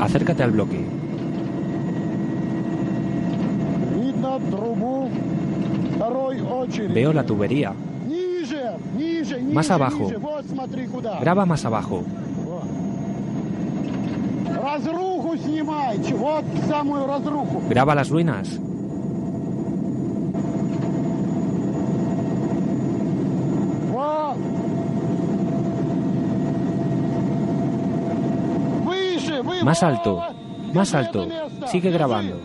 acércate al bloque. Veo la tubería. Más abajo. Graba más abajo. Graba las ruinas. Más alto, más alto. Sigue grabando.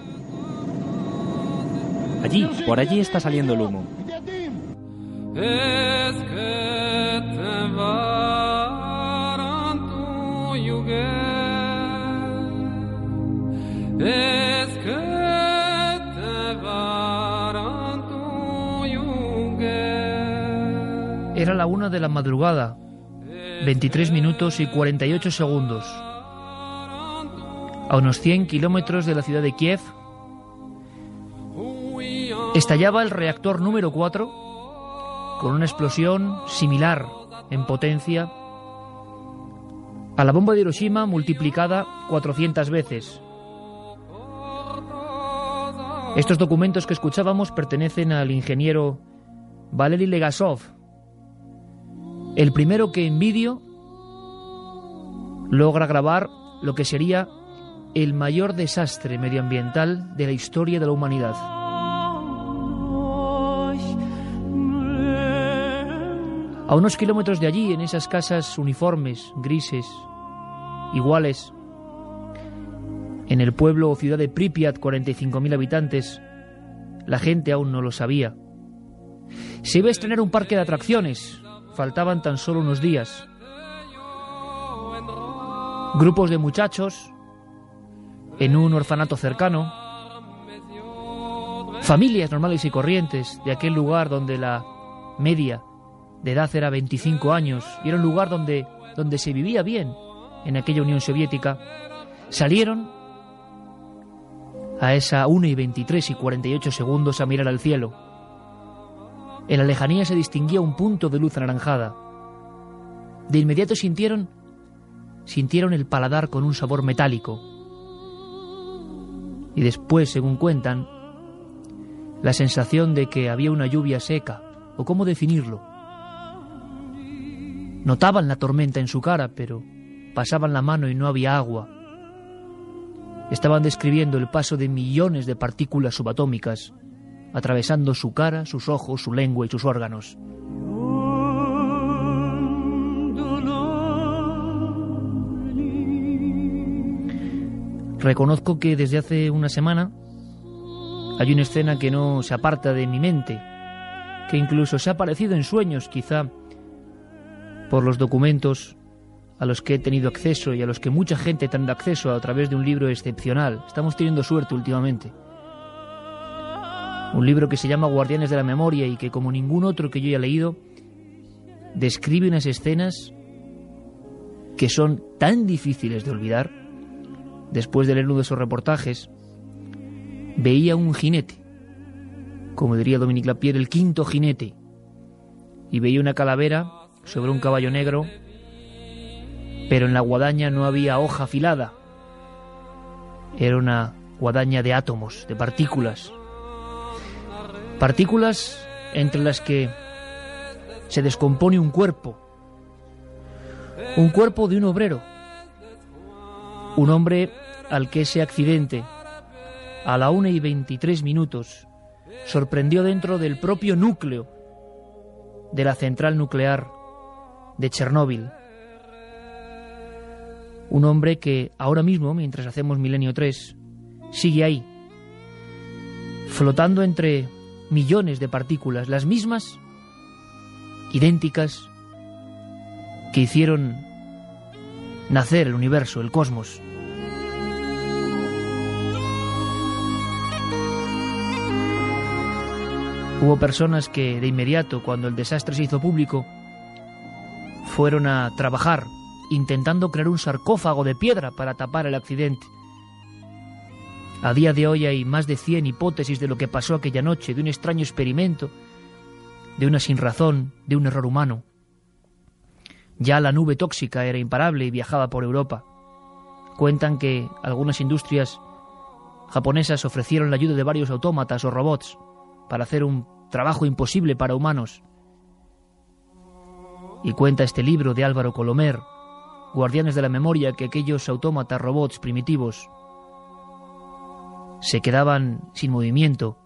Allí, por allí está saliendo el humo. Era la una de la madrugada, 23 minutos y 48 segundos. A unos 100 kilómetros de la ciudad de Kiev, estallaba el reactor número 4 con una explosión similar en potencia a la bomba de Hiroshima multiplicada 400 veces. Estos documentos que escuchábamos pertenecen al ingeniero Valery Legasov, el primero que en vídeo logra grabar lo que sería el mayor desastre medioambiental de la historia de la humanidad. A unos kilómetros de allí, en esas casas uniformes, grises, iguales, en el pueblo o ciudad de Pripyat, 45.000 habitantes, la gente aún no lo sabía. Se iba a estrenar un parque de atracciones, faltaban tan solo unos días. Grupos de muchachos en un orfanato cercano, familias normales y corrientes de aquel lugar donde la media de edad era 25 años y era un lugar donde, donde se vivía bien en aquella Unión Soviética, salieron a esa 1 y 23 y 48 segundos a mirar al cielo. En la lejanía se distinguía un punto de luz anaranjada. De inmediato sintieron sintieron el paladar con un sabor metálico. Y después, según cuentan, la sensación de que había una lluvia seca, o cómo definirlo. Notaban la tormenta en su cara, pero pasaban la mano y no había agua. Estaban describiendo el paso de millones de partículas subatómicas, atravesando su cara, sus ojos, su lengua y sus órganos. Reconozco que desde hace una semana hay una escena que no se aparta de mi mente, que incluso se ha aparecido en sueños, quizá por los documentos a los que he tenido acceso y a los que mucha gente tenido acceso a través de un libro excepcional. Estamos teniendo suerte últimamente. Un libro que se llama Guardianes de la Memoria y que, como ningún otro que yo haya leído, describe unas escenas que son tan difíciles de olvidar. Después de leer uno de esos reportajes, veía un jinete, como diría Dominique Lapierre, el quinto jinete, y veía una calavera sobre un caballo negro, pero en la guadaña no había hoja afilada. Era una guadaña de átomos, de partículas. Partículas entre las que se descompone un cuerpo. Un cuerpo de un obrero. Un hombre al que ese accidente, a la 1 y 23 minutos, sorprendió dentro del propio núcleo de la central nuclear de Chernóbil. Un hombre que ahora mismo, mientras hacemos Milenio 3, sigue ahí, flotando entre millones de partículas, las mismas, idénticas, que hicieron nacer el universo, el cosmos. Hubo personas que de inmediato, cuando el desastre se hizo público, fueron a trabajar intentando crear un sarcófago de piedra para tapar el accidente. A día de hoy hay más de 100 hipótesis de lo que pasó aquella noche, de un extraño experimento, de una sinrazón, de un error humano. Ya la nube tóxica era imparable y viajaba por Europa. Cuentan que algunas industrias japonesas ofrecieron la ayuda de varios autómatas o robots para hacer un trabajo imposible para humanos. Y cuenta este libro de Álvaro Colomer, Guardianes de la Memoria, que aquellos autómatas robots primitivos se quedaban sin movimiento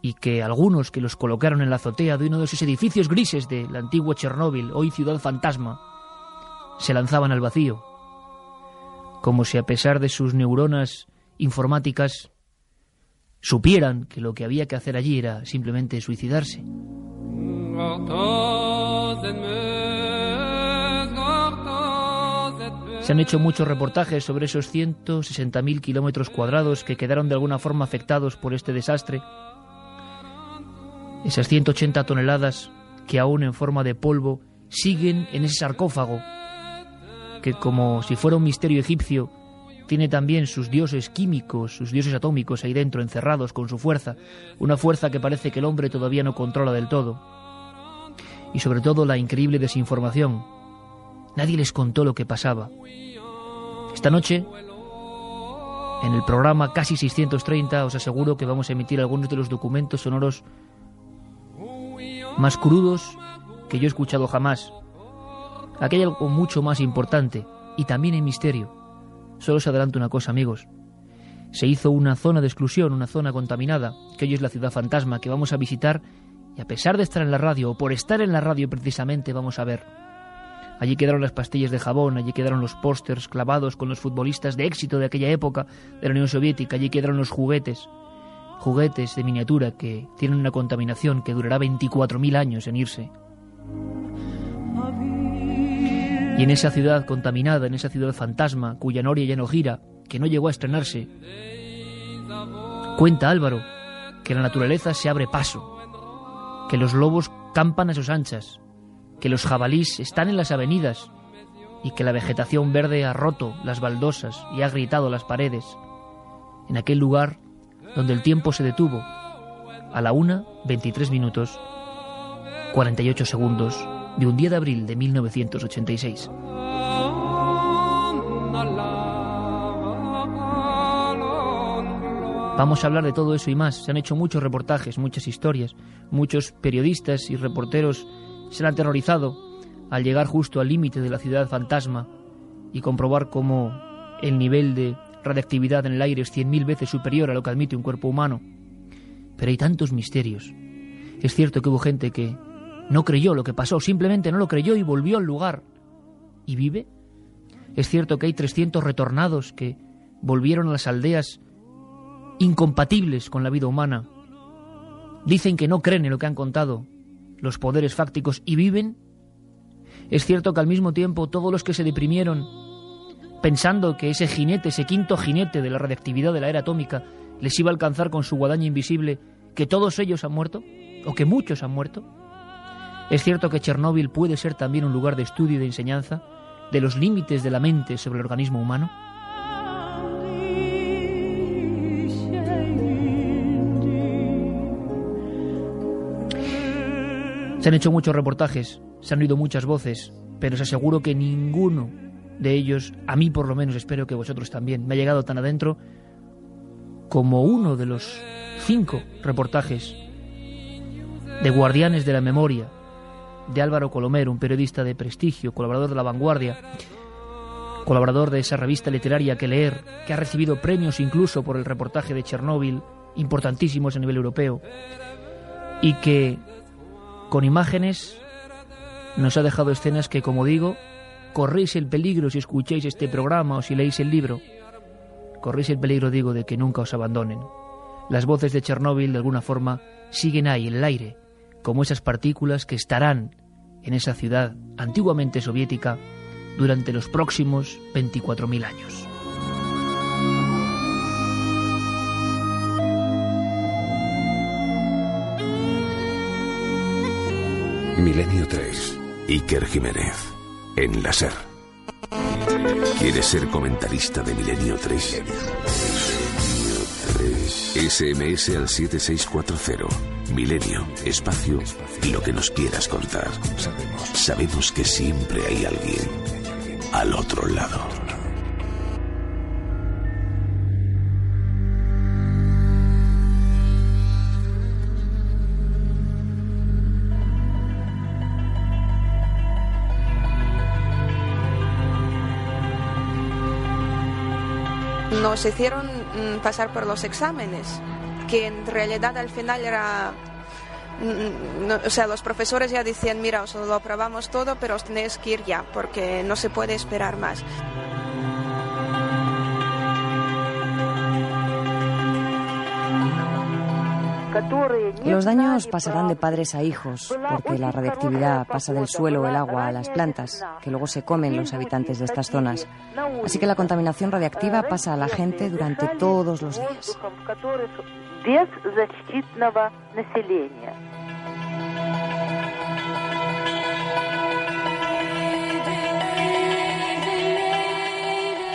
y que algunos que los colocaron en la azotea de uno de esos edificios grises del antiguo Chernóbil, hoy ciudad fantasma, se lanzaban al vacío, como si a pesar de sus neuronas informáticas supieran que lo que había que hacer allí era simplemente suicidarse. Se han hecho muchos reportajes sobre esos 160.000 kilómetros cuadrados que quedaron de alguna forma afectados por este desastre. Esas 180 toneladas que aún en forma de polvo siguen en ese sarcófago, que como si fuera un misterio egipcio, tiene también sus dioses químicos, sus dioses atómicos ahí dentro, encerrados con su fuerza, una fuerza que parece que el hombre todavía no controla del todo. Y sobre todo la increíble desinformación. Nadie les contó lo que pasaba. Esta noche, en el programa Casi 630, os aseguro que vamos a emitir algunos de los documentos sonoros más crudos que yo he escuchado jamás. Aquí hay algo mucho más importante y también hay misterio. Solo os adelanto una cosa, amigos. Se hizo una zona de exclusión, una zona contaminada, que hoy es la ciudad fantasma, que vamos a visitar y a pesar de estar en la radio, o por estar en la radio precisamente, vamos a ver. Allí quedaron las pastillas de jabón, allí quedaron los pósters clavados con los futbolistas de éxito de aquella época de la Unión Soviética, allí quedaron los juguetes, juguetes de miniatura que tienen una contaminación que durará 24.000 años en irse. Y en esa ciudad contaminada, en esa ciudad fantasma, cuya noria ya no gira, que no llegó a estrenarse, cuenta Álvaro que la naturaleza se abre paso, que los lobos campan a sus anchas, que los jabalís están en las avenidas y que la vegetación verde ha roto las baldosas y ha gritado las paredes. En aquel lugar donde el tiempo se detuvo, a la una, 23 minutos, 48 segundos de un día de abril de 1986. Vamos a hablar de todo eso y más. Se han hecho muchos reportajes, muchas historias. Muchos periodistas y reporteros se han aterrorizado al llegar justo al límite de la ciudad fantasma y comprobar cómo el nivel de radiactividad en el aire es cien mil veces superior a lo que admite un cuerpo humano. Pero hay tantos misterios. Es cierto que hubo gente que no creyó lo que pasó, simplemente no lo creyó y volvió al lugar. ¿Y vive? Es cierto que hay 300 retornados que volvieron a las aldeas incompatibles con la vida humana. Dicen que no creen en lo que han contado los poderes fácticos y viven. Es cierto que al mismo tiempo todos los que se deprimieron pensando que ese jinete, ese quinto jinete de la radiactividad de la era atómica, les iba a alcanzar con su guadaña invisible, que todos ellos han muerto, o que muchos han muerto. Es cierto que Chernóbil puede ser también un lugar de estudio y de enseñanza de los límites de la mente sobre el organismo humano. Se han hecho muchos reportajes, se han oído muchas voces, pero os aseguro que ninguno de ellos, a mí por lo menos, espero que vosotros también, me ha llegado tan adentro como uno de los cinco reportajes de Guardianes de la Memoria de Álvaro Colomer, un periodista de prestigio, colaborador de La Vanguardia, colaborador de esa revista literaria que leer, que ha recibido premios incluso por el reportaje de Chernóbil, importantísimos a nivel europeo, y que con imágenes nos ha dejado escenas que, como digo, corréis el peligro si escucháis este programa o si leéis el libro. Corréis el peligro, digo, de que nunca os abandonen. Las voces de Chernóbil, de alguna forma, siguen ahí, en el aire, como esas partículas que estarán en esa ciudad antiguamente soviética durante los próximos 24.000 años. Milenio 3. Iker Jiménez. En la SER. ¿Quieres ser comentarista de Milenio 3? SMS al 7640. Milenio, espacio, lo que nos quieras contar. Sabemos que siempre hay alguien al otro lado. Nos hicieron mm, pasar por los exámenes, que en realidad al final era... o sea, los profesores ya decían, mira, os lo aprobamos todo, pero os tenéis que ir ya, porque no se puede esperar más. Los daños pasarán de padres a hijos, porque la radiactividad pasa del suelo el agua a las plantas, que luego se comen los habitantes de estas zonas. Así que la contaminación radiactiva pasa a la gente durante todos los días без защитного населения.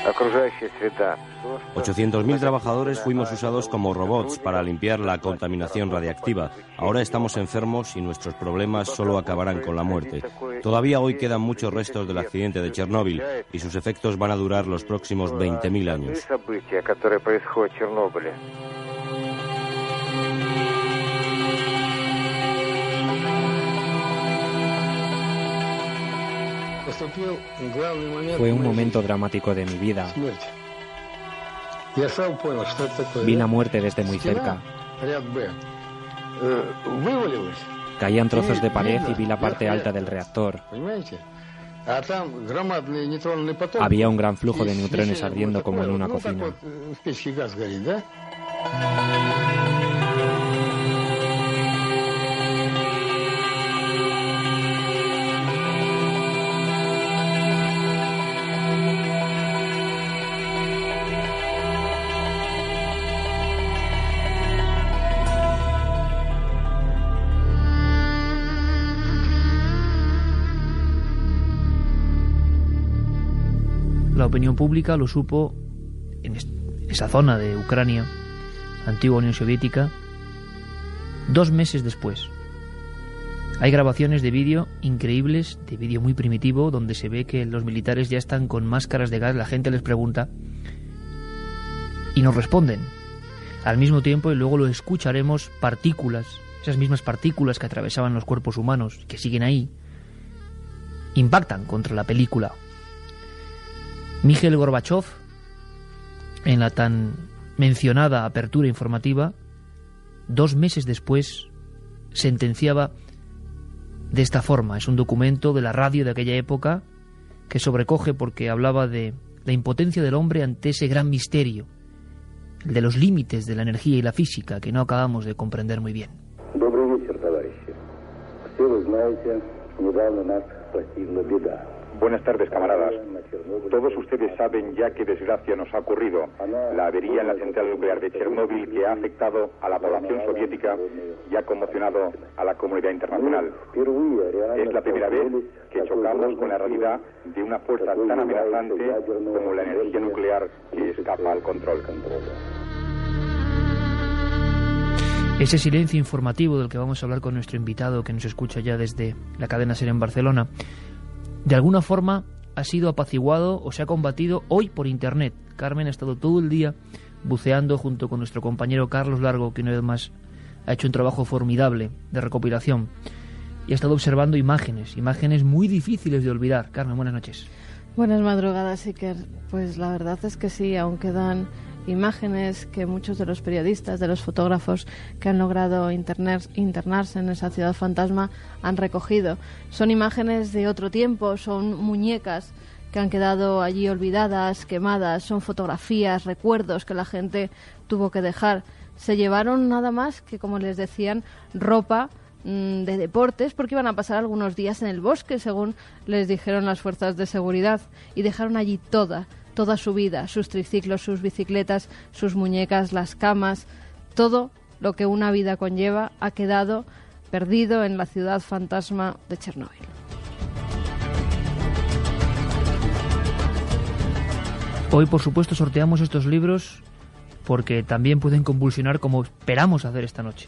Окружающая среда. 800.000 trabajadores fuimos usados como robots para limpiar la contaminación radiactiva. Ahora estamos enfermos y nuestros problemas solo acabarán con la muerte. Todavía hoy quedan muchos restos del accidente de Chernóbil y sus efectos van a durar los próximos 20.000 años. Fue un momento dramático de mi vida. Vi la muerte desde muy cerca. Caían trozos de pared y vi la parte alta del reactor. Había un gran flujo de neutrones ardiendo como en una cocina. Opinión pública lo supo en esa zona de Ucrania, antigua Unión Soviética, dos meses después. Hay grabaciones de vídeo increíbles, de vídeo muy primitivo, donde se ve que los militares ya están con máscaras de gas, la gente les pregunta y nos responden. Al mismo tiempo, y luego lo escucharemos, partículas, esas mismas partículas que atravesaban los cuerpos humanos, que siguen ahí, impactan contra la película. Mikhail Gorbachev, en la tan mencionada apertura informativa, dos meses después sentenciaba de esta forma. Es un documento de la radio de aquella época que sobrecoge porque hablaba de la impotencia del hombre ante ese gran misterio, el de los límites de la energía y la física que no acabamos de comprender muy bien. Добрый вечер, товарищи. Все вы знаете, недавно нас постигла беда. Buenas tardes, camaradas. Todos ustedes saben ya qué desgracia nos ha ocurrido. La avería en la central nuclear de Chernóbil que ha afectado a la población soviética y ha conmocionado a la comunidad internacional. Es la primera vez que chocamos con la realidad de una fuerza tan amenazante como la energía nuclear que escapa al control. Ese silencio informativo del que vamos a hablar con nuestro invitado que nos escucha ya desde la cadena SER en Barcelona, de alguna forma ha sido apaciguado o se ha combatido hoy por Internet. Carmen ha estado todo el día buceando junto con nuestro compañero Carlos Largo, que una vez más ha hecho un trabajo formidable de recopilación y ha estado observando imágenes, imágenes muy difíciles de olvidar. Carmen, buenas noches. Buenas madrugadas, Iker. Pues la verdad es que sí, aún quedan imágenes que muchos de los periodistas, de los fotógrafos que han logrado internar- internarse en esa ciudad fantasma han recogido. Son imágenes de otro tiempo, son muñecas que han quedado allí olvidadas, quemadas, son fotografías, recuerdos que la gente tuvo que dejar. Se llevaron nada más que, como les decían, ropa mm, de deportes porque iban a pasar algunos días en el bosque, según les dijeron las fuerzas de seguridad, y dejaron allí toda, toda su vida, sus triciclos, sus bicicletas, sus muñecas, las camas, todo lo que una vida conlleva ha quedado perdido en la ciudad fantasma de Chernóbil. Hoy, por supuesto, sorteamos estos libros porque también pueden convulsionar como esperamos hacer esta noche.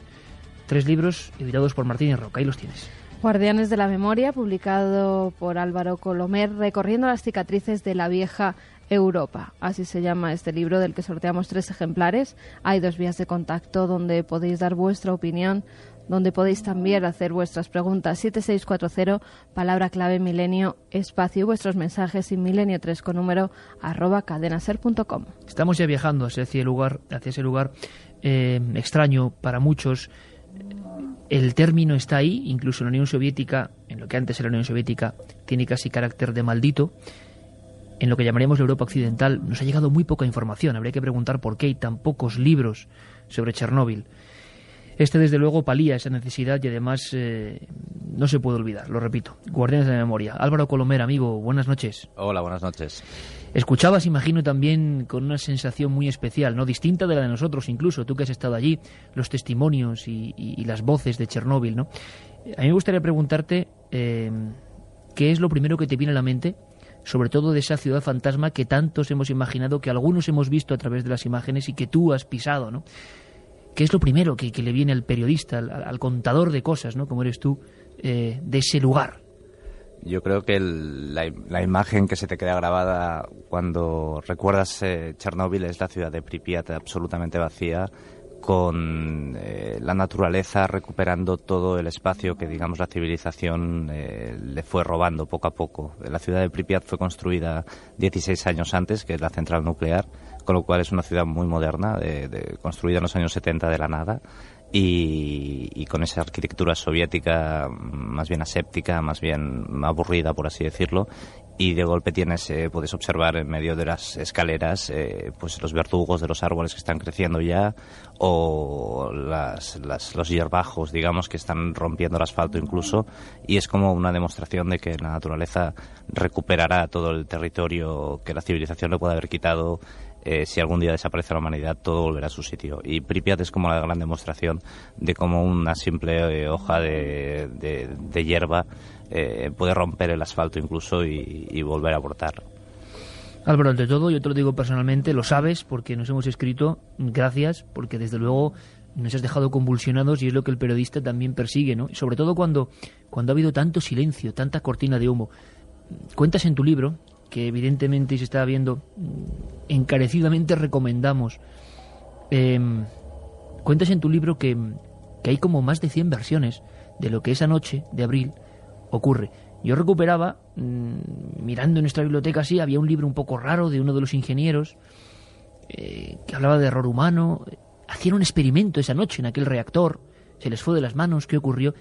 Tres libros editados por Martínez Roca. Ahí los tienes. Guardianes de la Memoria, publicado por Álvaro Colomer, recorriendo las cicatrices de la vieja Europa. Así se llama este libro del que sorteamos tres ejemplares. Hay dos vías de contacto donde podéis dar vuestra opinión donde podéis también hacer vuestras preguntas. 7640, palabra clave milenio, espacio y vuestros mensajes sin milenio 3 con número arroba cadenaser.com. Estamos ya viajando hacia ese lugar, hacia ese lugar eh, extraño para muchos. El término está ahí, incluso en la Unión Soviética, en lo que antes era la Unión Soviética, tiene casi carácter de maldito. En lo que llamaríamos la Europa Occidental nos ha llegado muy poca información. Habría que preguntar por qué hay tan pocos libros sobre Chernóbil. Este, desde luego, palía esa necesidad y además eh, no se puede olvidar, lo repito. Guardianes de la memoria. Álvaro Colomer, amigo, buenas noches. Hola, buenas noches. Escuchabas, imagino, también con una sensación muy especial, ¿no? Distinta de la de nosotros, incluso, tú que has estado allí, los testimonios y, las voces de Chernóbil, ¿no? A mí me gustaría preguntarte eh, qué es lo primero que te viene a la mente sobre todo de esa ciudad fantasma que tantos hemos imaginado, que algunos hemos visto a través de las imágenes y que tú has pisado, ¿no? ¿Qué es lo primero que, le viene al periodista, al, contador de cosas, ¿no? como eres tú, eh, de ese lugar? Yo creo que la, imagen que se te queda grabada cuando recuerdas eh, Chernóbil es la ciudad de Pripyat absolutamente vacía, con eh, la naturaleza recuperando todo el espacio que, digamos, la civilización le fue robando poco a poco. La ciudad de Pripyat fue construida 16 años antes, que es la central nuclear, con lo cual es una ciudad muy moderna, de, construida en los años 70 de la nada. Y, con esa arquitectura soviética más bien aséptica, más bien aburrida, por así decirlo, y de golpe tienes, eh, puedes observar en medio de las escaleras eh, pues los verdugos de los árboles que están creciendo ya o las, los hierbajos, digamos, que están rompiendo el asfalto incluso, y es como una demostración de que la naturaleza recuperará todo el territorio que la civilización le puede haber quitado eh, si algún día desaparece la humanidad, todo volverá a su sitio. Y Pripyat es como la gran demostración de cómo una simple eh, hoja de, de, hierba eh, puede romper el asfalto incluso y, volver a brotar. Álvaro, ante todo, yo te lo digo personalmente, lo sabes porque nos hemos escrito, gracias, porque desde luego nos has dejado convulsionados y es lo que el periodista también persigue, ¿no? sobre todo cuando, cuando ha habido tanto silencio, tanta cortina de humo. Cuentas en tu libro que evidentemente se está viendo mm, encarecidamente recomendamos. Em, cuentas en tu libro que, que, hay como más de 100 versiones de lo que esa noche de abril ocurre. Yo recuperaba, mm, mirando en nuestra biblioteca así, había un libro un poco raro de uno de los ingenieros eh, que hablaba de error humano. Hacían un experimento esa noche en aquel reactor, se les fue de las manos, ¿qué ocurrió?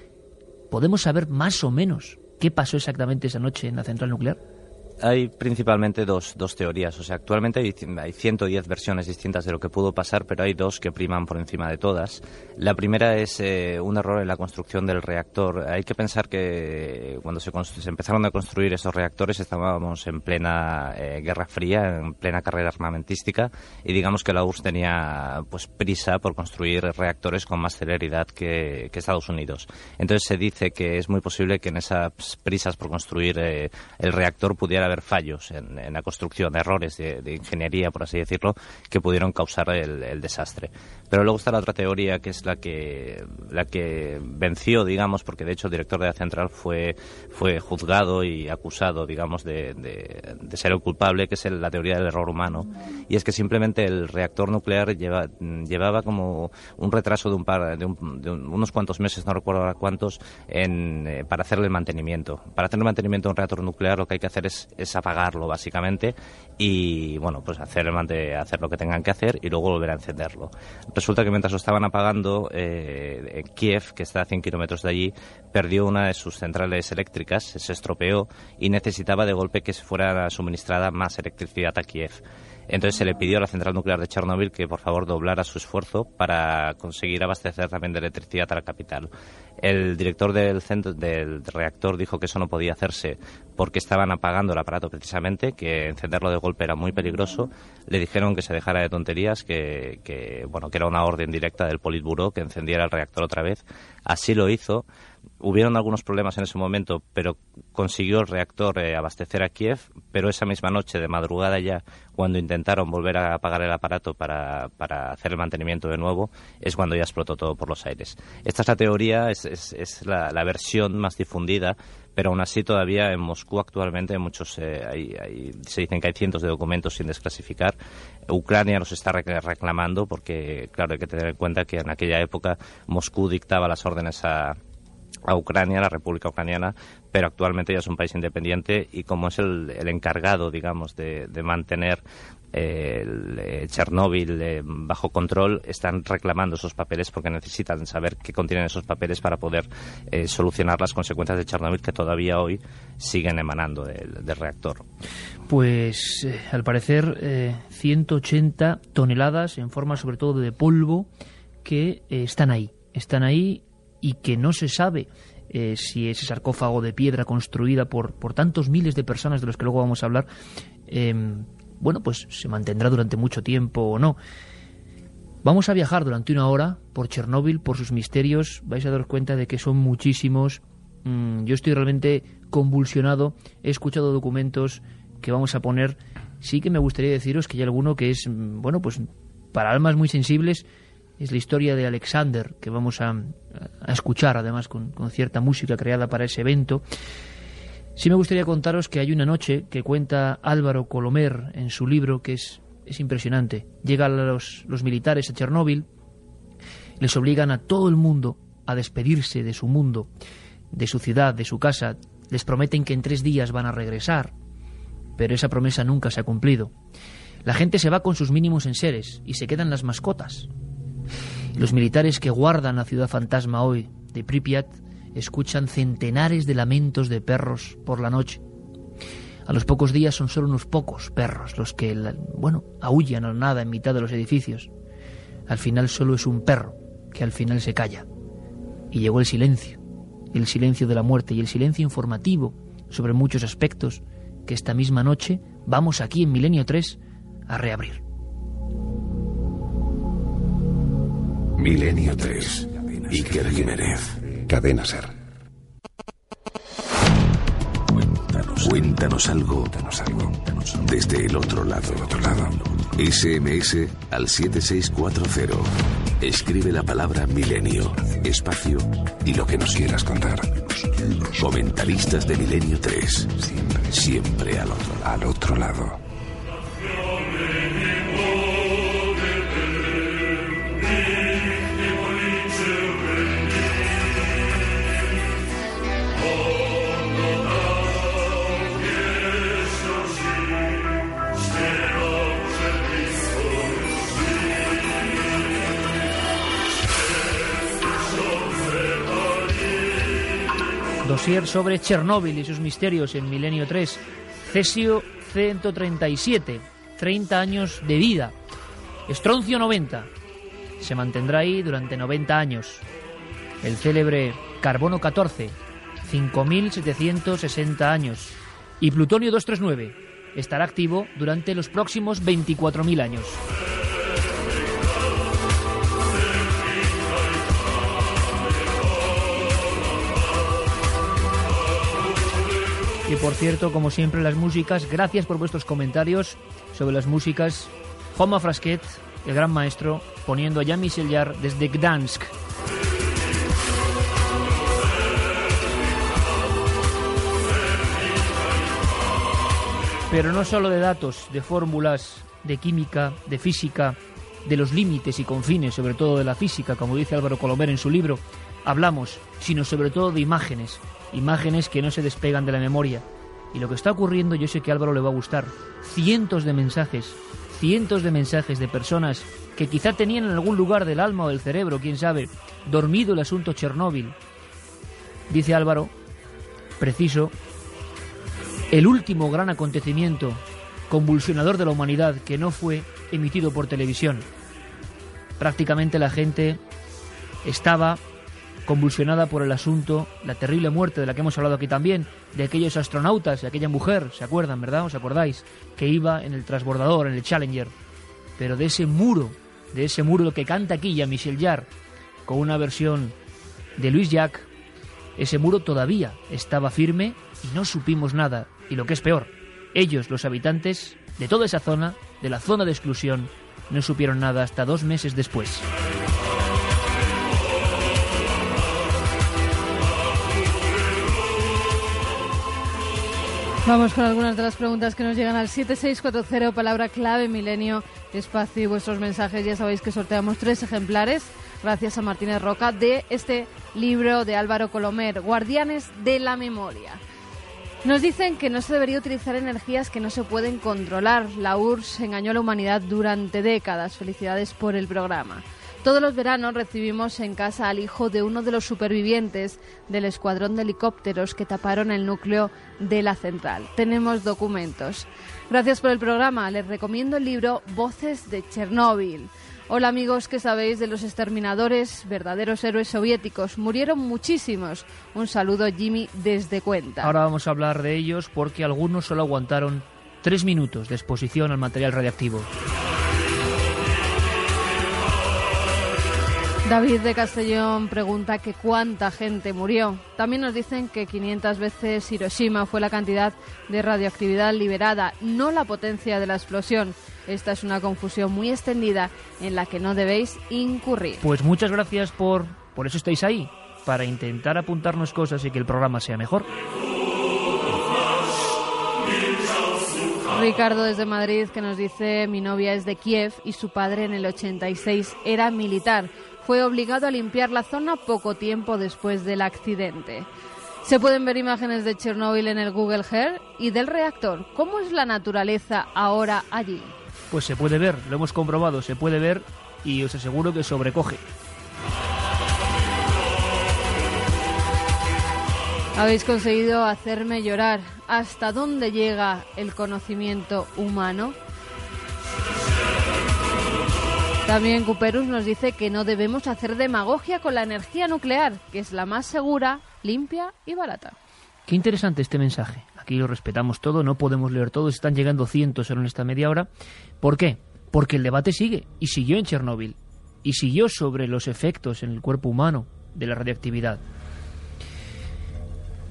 ¿Podemos saber más o menos qué pasó exactamente esa noche en la central nuclear? Hay principalmente dos, dos teorías. O sea, actualmente hay, hay 110 versiones distintas de lo que pudo pasar, pero hay dos que priman por encima de todas. La primera es eh, un error en la construcción del reactor. Hay que pensar que cuando se, empezaron a construir esos reactores estábamos en plena eh, Guerra Fría, en plena carrera armamentística, y digamos que la URSS tenía pues prisa por construir reactores con más celeridad que, Estados Unidos. Entonces se dice que es muy posible que en esas prisas por construir eh, el reactor pudiera haber fallos en, la construcción, errores de, ingeniería, por así decirlo, que pudieron causar el, desastre. Pero luego está la otra teoría, que es la que, la que venció, digamos, porque de hecho el director de la central fue, fue juzgado y acusado, digamos, de, ser el culpable, que es la teoría del error humano. Y es que simplemente el reactor nuclear lleva, llevaba como un retraso de un par, de, unos cuantos meses, no recuerdo ahora cuántos, en, eh, para hacerle el mantenimiento. Para hacer el mantenimiento de un reactor nuclear lo que hay que hacer es es apagarlo básicamente y bueno, pues hacer, hacer lo que tengan que hacer y luego volver a encenderlo. Resulta que mientras lo estaban apagando, eh, Kiev, que está a 100 kilómetros de allí, perdió una de sus centrales eléctricas, se estropeó y necesitaba de golpe que se fuera suministrada más electricidad a Kiev. Entonces se le pidió a la central nuclear de Chernóbil que por favor doblara su esfuerzo para conseguir abastecer también de electricidad a la capital. El director del, centro, del reactor dijo que eso no podía hacerse porque estaban apagando el aparato precisamente, que encenderlo de golpe era muy peligroso. Le dijeron que se dejara de tonterías, que, bueno, que era una orden directa del Politburo que encendiera el reactor otra vez. Así lo hizo hubieron algunos problemas en ese momento, pero consiguió el reactor eh, abastecer a Kiev, pero esa misma noche, de madrugada ya, cuando intentaron volver a apagar el aparato para, para hacer el mantenimiento de nuevo, es cuando ya explotó todo por los aires. Esta es la teoría, es, es, la, versión más difundida, pero aún así todavía en Moscú actualmente muchos eh, se dicen que hay cientos de documentos sin desclasificar. Ucrania los está reclamando porque, claro, hay que tener en cuenta que en aquella época Moscú dictaba las órdenes a a Ucrania, la República Ucraniana, pero actualmente ya es un país independiente y como es el, encargado, digamos, de, mantener eh, el, eh, Chernóbil eh, bajo control, están reclamando esos papeles porque necesitan saber qué contienen esos papeles para poder solucionar las consecuencias de Chernóbil que todavía hoy siguen emanando del, del reactor. Pues al parecer 180 toneladas en forma sobre todo de polvo que están ahí, están ahí y que no se sabe eh, si ese sarcófago de piedra construida por, por tantos miles de personas de los que luego vamos a hablar, em, bueno, pues se mantendrá durante mucho tiempo o no. Vamos a viajar durante una hora por Chernóbil, por sus misterios, vais a dar cuenta de que son muchísimos. Mm, yo estoy realmente convulsionado, he escuchado documentos que vamos a poner. Sí que me gustaría deciros que hay alguno que es, mm, bueno, pues para almas muy sensibles, es la historia de Alexander, que vamos a, escuchar además con, cierta música creada para ese evento. Sí me gustaría contaros que hay una noche que cuenta Álvaro Colomer en su libro que es, es impresionante. Llegan los, los militares a Chernóbil, les obligan a todo el mundo a despedirse de su mundo, de su ciudad, de su casa. Les prometen que en tres días van a regresar, pero esa promesa nunca se ha cumplido. La gente se va con sus mínimos enseres y se quedan las mascotas, los militares que guardan la ciudad fantasma hoy de Pripyat escuchan centenares de lamentos de perros por la noche. A los pocos días son solo unos pocos perros los que, bueno, aullan o nada en mitad de los edificios. Al final solo es un perro que al final se calla. Y llegó el silencio, el silencio de la muerte y el silencio informativo sobre muchos aspectos que esta misma noche vamos aquí en Milenio 3 a reabrir. Milenio 3. Iker Jiménez. Cadena Ser. Cuéntanos, cuéntanos algo. Cuéntanos algo. Desde el otro lado. otro lado. SMS al 7640. Escribe la palabra milenio, espacio y lo que nos quieras contar. Comentaristas de Milenio 3. Siempre, siempre al otro, al otro lado. Sobre Chernóbil y sus misterios en Milenio 3. Cesio 137, 30 años de vida. Estroncio 90, se mantendrá ahí durante 90 años. El célebre Carbono 14, 5.760 años. Y Plutonio 239 estará activo durante los próximos 24.000 años. Y por cierto, como siempre, las músicas, gracias por vuestros comentarios sobre las músicas. Homa Frasquet, el gran maestro, poniendo a Jean-Michel desde Gdansk. Pero no solo de datos, de fórmulas, de química, de física, de los límites y confines, sobre todo de la física, como dice Álvaro Colomer en su libro, hablamos, sino sobre todo de imágenes, imágenes que no se despegan de la memoria. Y lo que está ocurriendo, yo sé que a Álvaro le va a gustar. Cientos de mensajes, cientos de mensajes de personas que quizá tenían en algún lugar del alma o del cerebro, quién sabe, dormido el asunto Chernóbil. Dice Álvaro, preciso, el último gran acontecimiento convulsionador de la humanidad que no fue emitido por televisión. Prácticamente la gente estaba convulsionada por el asunto, la terrible muerte de la que hemos hablado aquí también, de aquellos astronautas y aquella mujer, ¿se acuerdan, verdad? ¿Os acordáis? Que iba en el transbordador, en el Challenger. Pero de ese muro, de ese muro que canta aquí ya Michel Jarre, con una versión de Luis Jacques, ese muro todavía estaba firme y no supimos nada. Y lo que es peor, ellos, los habitantes de toda esa zona, de la zona de exclusión, no supieron nada hasta dos meses después. Vamos con algunas de las preguntas que nos llegan al 7640, palabra clave, milenio, espacio y vuestros mensajes. Ya sabéis que sorteamos tres ejemplares, gracias a Martínez Roca, de este libro de Álvaro Colomer, Guardianes de la Memoria. Nos dicen que no se debería utilizar energías que no se pueden controlar. La URSS engañó a la humanidad durante décadas. Felicidades por el programa. Todos los veranos recibimos en casa al hijo de uno de los supervivientes del escuadrón de helicópteros que taparon el núcleo de la central. Tenemos documentos. Gracias por el programa. Les recomiendo el libro Voces de Chernóbil. Hola amigos, ¿qué sabéis de los exterminadores, verdaderos héroes soviéticos? Murieron muchísimos. Un saludo Jimmy desde Cuenta. Ahora vamos a hablar de ellos porque algunos solo aguantaron tres minutos de exposición al material radiactivo. David de Castellón pregunta que cuánta gente murió. También nos dicen que 500 veces Hiroshima fue la cantidad de radioactividad liberada, no la potencia de la explosión. Esta es una confusión muy extendida en la que no debéis incurrir. Pues muchas gracias por, por eso estáis ahí, para intentar apuntarnos cosas y que el programa sea mejor. Ricardo desde Madrid que nos dice mi novia es de Kiev y su padre en el 86 era militar fue obligado a limpiar la zona poco tiempo después del accidente. Se pueden ver imágenes de Chernóbil en el Google Earth y del reactor. ¿Cómo es la naturaleza ahora allí? Pues se puede ver, lo hemos comprobado, se puede ver y os aseguro que sobrecoge. Habéis conseguido hacerme llorar. ¿Hasta dónde llega el conocimiento humano? También Cuperus nos dice que no debemos hacer demagogia con la energía nuclear, que es la más segura, limpia y barata. Qué interesante este mensaje. Aquí lo respetamos todo, no podemos leer todo, están llegando cientos en esta media hora. ¿Por qué? Porque el debate sigue y siguió en Chernóbil y siguió sobre los efectos en el cuerpo humano de la radiactividad.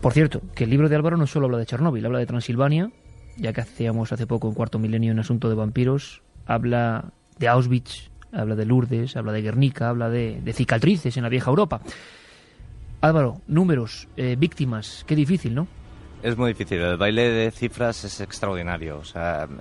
Por cierto, que el libro de Álvaro no solo habla de Chernóbil, habla de Transilvania, ya que hacíamos hace poco en Cuarto Milenio un asunto de vampiros, habla de Auschwitz, habla de Lourdes, habla de Guernica, habla de, cicatrices en la vieja Europa. Álvaro, números, eh, víctimas, qué difícil, ¿no? Es muy difícil. El baile de cifras es extraordinario.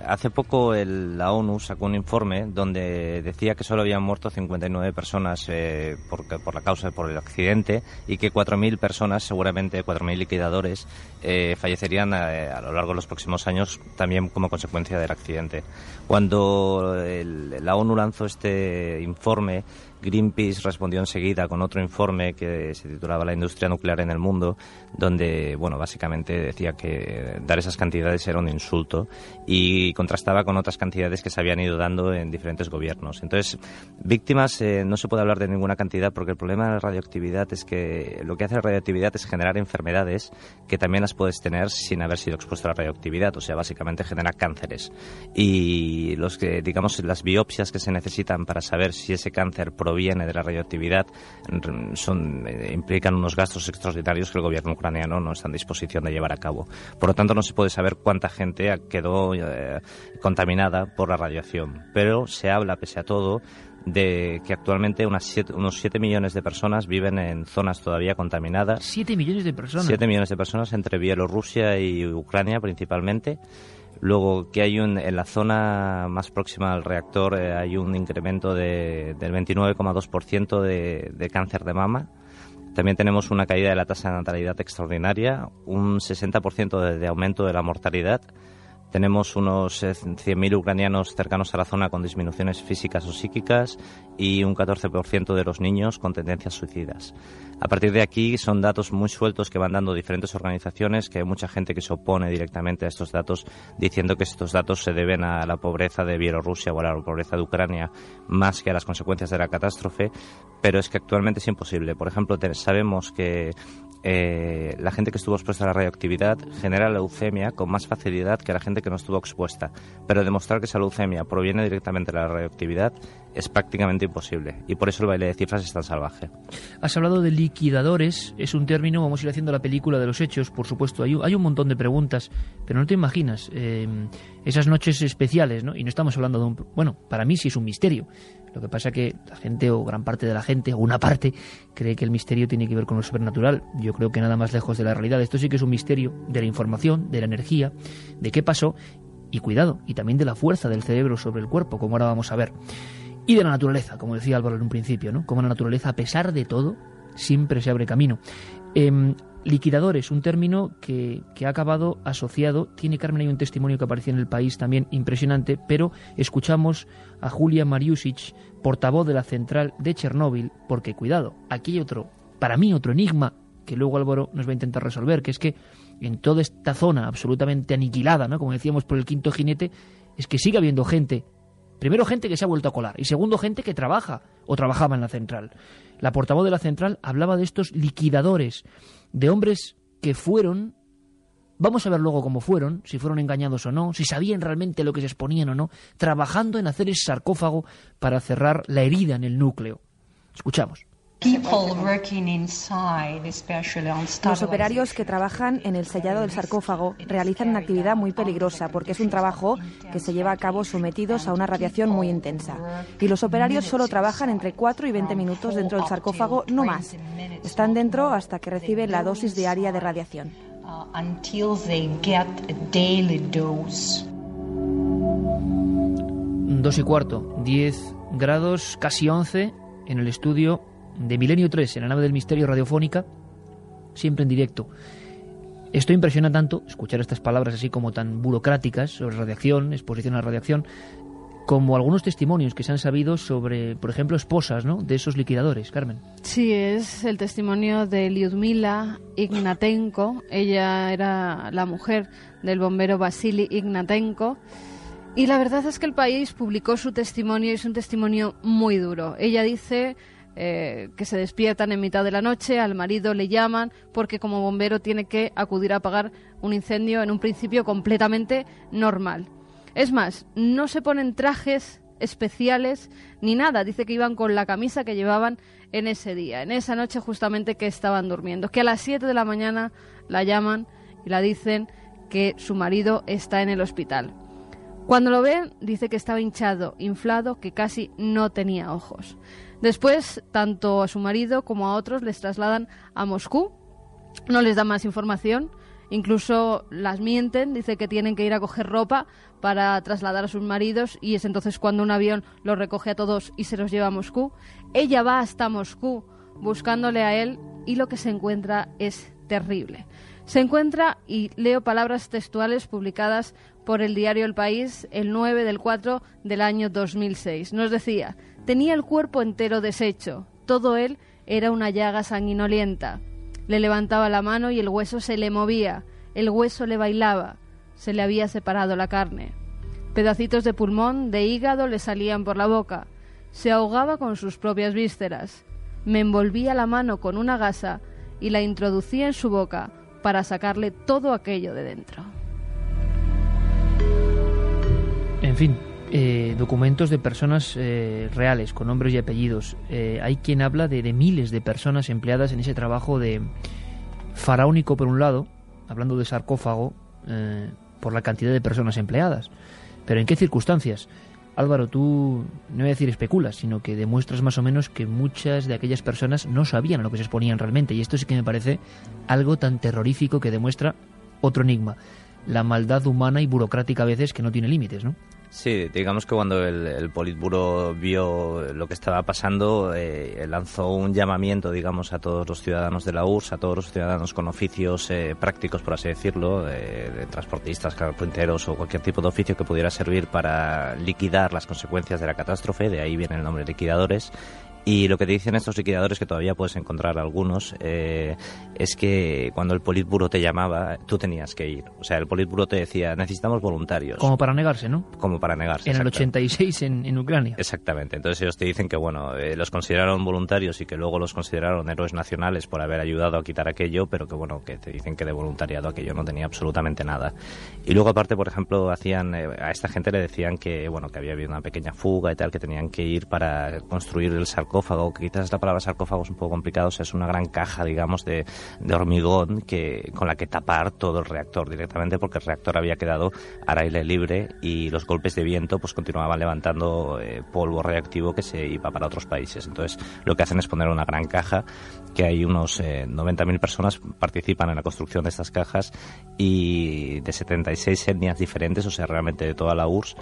Hace poco la ONU sacó un informe donde decía que solo habían muerto 59 personas eh, por, por, la causa, por el accidente, y que 4.000 personas, seguramente 4.000 liquidadores, eh, fallecerían eh, a, lo largo de los próximos años también como consecuencia del accidente. Cuando la ONU lanzó este informe, Greenpeace respondió enseguida con otro informe que se titulaba La industria nuclear en el mundo, donde, bueno, básicamente decía que dar esas cantidades era un insulto y contrastaba con otras cantidades que se habían ido dando en diferentes gobiernos. Entonces, víctimas eh, no se puede hablar de ninguna cantidad porque el problema de la radioactividad es que lo que hace la radioactividad es generar enfermedades que también las puedes tener sin haber sido expuesto a la radioactividad, o sea, básicamente genera cánceres. Y los que, digamos, las biopsias que se necesitan para saber si ese cáncer viene de la radioactividad son, eh, implican unos gastos extraordinarios que el gobierno ucraniano no está en disposición de llevar a cabo. Por lo tanto, no se puede saber cuánta gente quedó eh, contaminada por la radiación. Pero se habla, pese a todo, de que actualmente unas unos 7 millones de personas viven en zonas todavía contaminadas. ¿7 millones de personas? 7 millones de personas entre Bielorrusia y Ucrania principalmente. Luego que hay un, en la zona más próxima al reactor eh, hay un incremento de, del 29,2% de, cáncer de mama. También tenemos una caída de la tasa de natalidad extraordinaria, un 60% de, de aumento de la mortalidad. Tenemos unos 100.000 eh, ucranianos cercanos a la zona con disminuciones físicas o psíquicas y un 14% de los niños con tendencias suicidas. A partir de aquí son datos muy sueltos que van dando diferentes organizaciones, que hay mucha gente que se opone directamente a estos datos, diciendo que estos datos se deben a la pobreza de Bielorrusia o a la pobreza de Ucrania, más que a las consecuencias de la catástrofe, pero es que actualmente es imposible. Por ejemplo, sabemos que eh, la gente que estuvo expuesta a la radioactividad genera leucemia con más facilidad que la gente que no estuvo expuesta. Pero demostrar que esa leucemia proviene directamente de la radioactividad es prácticamente imposible. Y por eso el baile de cifras es tan salvaje. Has hablado de liquidadores. Es un término, vamos a ir haciendo la película de los hechos. Por supuesto, hay, un montón de preguntas, pero no te imaginas eh, esas noches especiales, ¿no? Y no estamos hablando de un... Bueno, para mí sí es un misterio. Lo que pasa que la gente, o gran parte de la gente, o una parte, cree que el misterio tiene que ver con lo sobrenatural. Yo creo que nada más lejos de la realidad. Esto sí que es un misterio de la información, de la energía, de qué pasó, y cuidado, y también de la fuerza del cerebro sobre el cuerpo, como ahora vamos a ver. Y de la naturaleza, como decía Álvaro en un principio, ¿no? Como la naturaleza, a pesar de todo, siempre se abre camino. Eh, Liquidadores, un término que, ha acabado asociado. Tiene Carmen hay un testimonio que apareció en el país también impresionante, pero escuchamos a Julia Mariusic, portavoz de la central de Chernóbil, porque cuidado, aquí hay otro, para mí otro enigma que luego Álvaro nos va a intentar resolver, que es que en toda esta zona absolutamente aniquilada, ¿no? como decíamos por el quinto jinete, es que sigue habiendo gente Primero gente que se ha vuelto a colar y segundo gente que trabaja o trabajaba en la central. La portavoz de la central hablaba de estos liquidadores, de hombres que fueron, vamos a ver luego cómo fueron, si fueron engañados o no, si sabían realmente lo que se exponían o no, trabajando en hacer ese sarcófago para cerrar la herida en el núcleo. Escuchamos. Los operarios que trabajan en el sellado del sarcófago realizan una actividad muy peligrosa porque es un trabajo que se lleva a cabo sometidos a una radiación muy intensa. Y los operarios solo trabajan entre 4 y 20 minutos dentro del sarcófago, no más. Están dentro hasta que reciben la dosis diaria de radiación. Dos y cuarto, 10 grados, casi 11 en el estudio de Milenio 3 en la nave del misterio radiofónica, siempre en directo. Esto impresiona tanto, escuchar estas palabras así como tan burocráticas sobre radiación, exposición a la radiación, como algunos testimonios que se han sabido sobre, por ejemplo, esposas ¿no? de esos liquidadores, Carmen. Sí, es el testimonio de Lyudmila Ignatenko. Ella era la mujer del bombero Vasily Ignatenko. Y la verdad es que el país publicó su testimonio y es un testimonio muy duro. Ella dice eh, que se despiertan en mitad de la noche, al marido le llaman porque como bombero tiene que acudir a apagar un incendio en un principio completamente normal. Es más, no se ponen trajes especiales ni nada, dice que iban con la camisa que llevaban en ese día, en esa noche justamente que estaban durmiendo, que a las 7 de la mañana la llaman y la dicen que su marido está en el hospital. Cuando lo ven, dice que estaba hinchado, inflado, que casi no tenía ojos. Después, tanto a su marido como a otros les trasladan a Moscú. No les da más información. Incluso las mienten, dice que tienen que ir a coger ropa para trasladar a sus maridos y es entonces cuando un avión los recoge a todos y se los lleva a Moscú. Ella va hasta Moscú buscándole a él y lo que se encuentra es terrible. Se encuentra, y leo palabras textuales publicadas por el diario El País el 9 del 4 del año 2006. Nos decía, tenía el cuerpo entero deshecho, todo él era una llaga sanguinolienta. Le levantaba la mano y el hueso se le movía, el hueso le bailaba, se le había separado la carne. Pedacitos de pulmón, de hígado le salían por la boca, se ahogaba con sus propias vísceras. Me envolvía la mano con una gasa y la introducía en su boca para sacarle todo aquello de dentro. En fin, eh, documentos de personas eh, reales, con nombres y apellidos. Eh, hay quien habla de, miles de personas empleadas en ese trabajo de faraónico, por un lado, hablando de sarcófago, por la cantidad de personas empleadas. Pero ¿en qué circunstancias? Álvaro, tú no voy a decir especulas, sino que demuestras más o menos que muchas de aquellas personas no sabían a lo que se exponían realmente. Y esto sí que me parece algo tan terrorífico que demuestra otro enigma. La maldad humana y burocrática a veces que no tiene límites, ¿no? Sí, digamos que cuando el, Politburo vio lo que estaba pasando, eh, lanzó un llamamiento, digamos, a todos los ciudadanos de la URSS, a todos los ciudadanos con oficios eh, prácticos, por así decirlo, de transportistas, carpinteros o cualquier tipo de oficio que pudiera servir para liquidar las consecuencias de la catástrofe, de ahí viene el nombre liquidadores, Y lo que te dicen estos liquidadores, que todavía puedes encontrar algunos, eh, es que cuando el Politburo te llamaba, tú tenías que ir. O sea, el Politburo te decía, necesitamos voluntarios. Como para negarse, ¿no? Como para negarse. En el 86 en, en, Ucrania. Exactamente. Entonces ellos te dicen que, bueno, eh, los consideraron voluntarios y que luego los consideraron héroes nacionales por haber ayudado a quitar aquello, pero que, bueno, que te dicen que de voluntariado aquello no tenía absolutamente nada. Y luego, aparte, por ejemplo, hacían, eh, a esta gente le decían que, bueno, que había habido una pequeña fuga y tal, que tenían que ir para construir el sarcófago, que quizás la palabra sarcófago es un poco complicado, es una gran caja, digamos, de, de hormigón que, con la que tapar todo el reactor directamente, porque el reactor había quedado al aire libre y los golpes de viento pues continuaban levantando eh, polvo reactivo que se iba para otros países. Entonces, lo que hacen es poner una gran caja, que hay unos eh, 90.000 personas participan en la construcción de estas cajas y de 76 etnias diferentes, o sea, realmente de toda la URSS.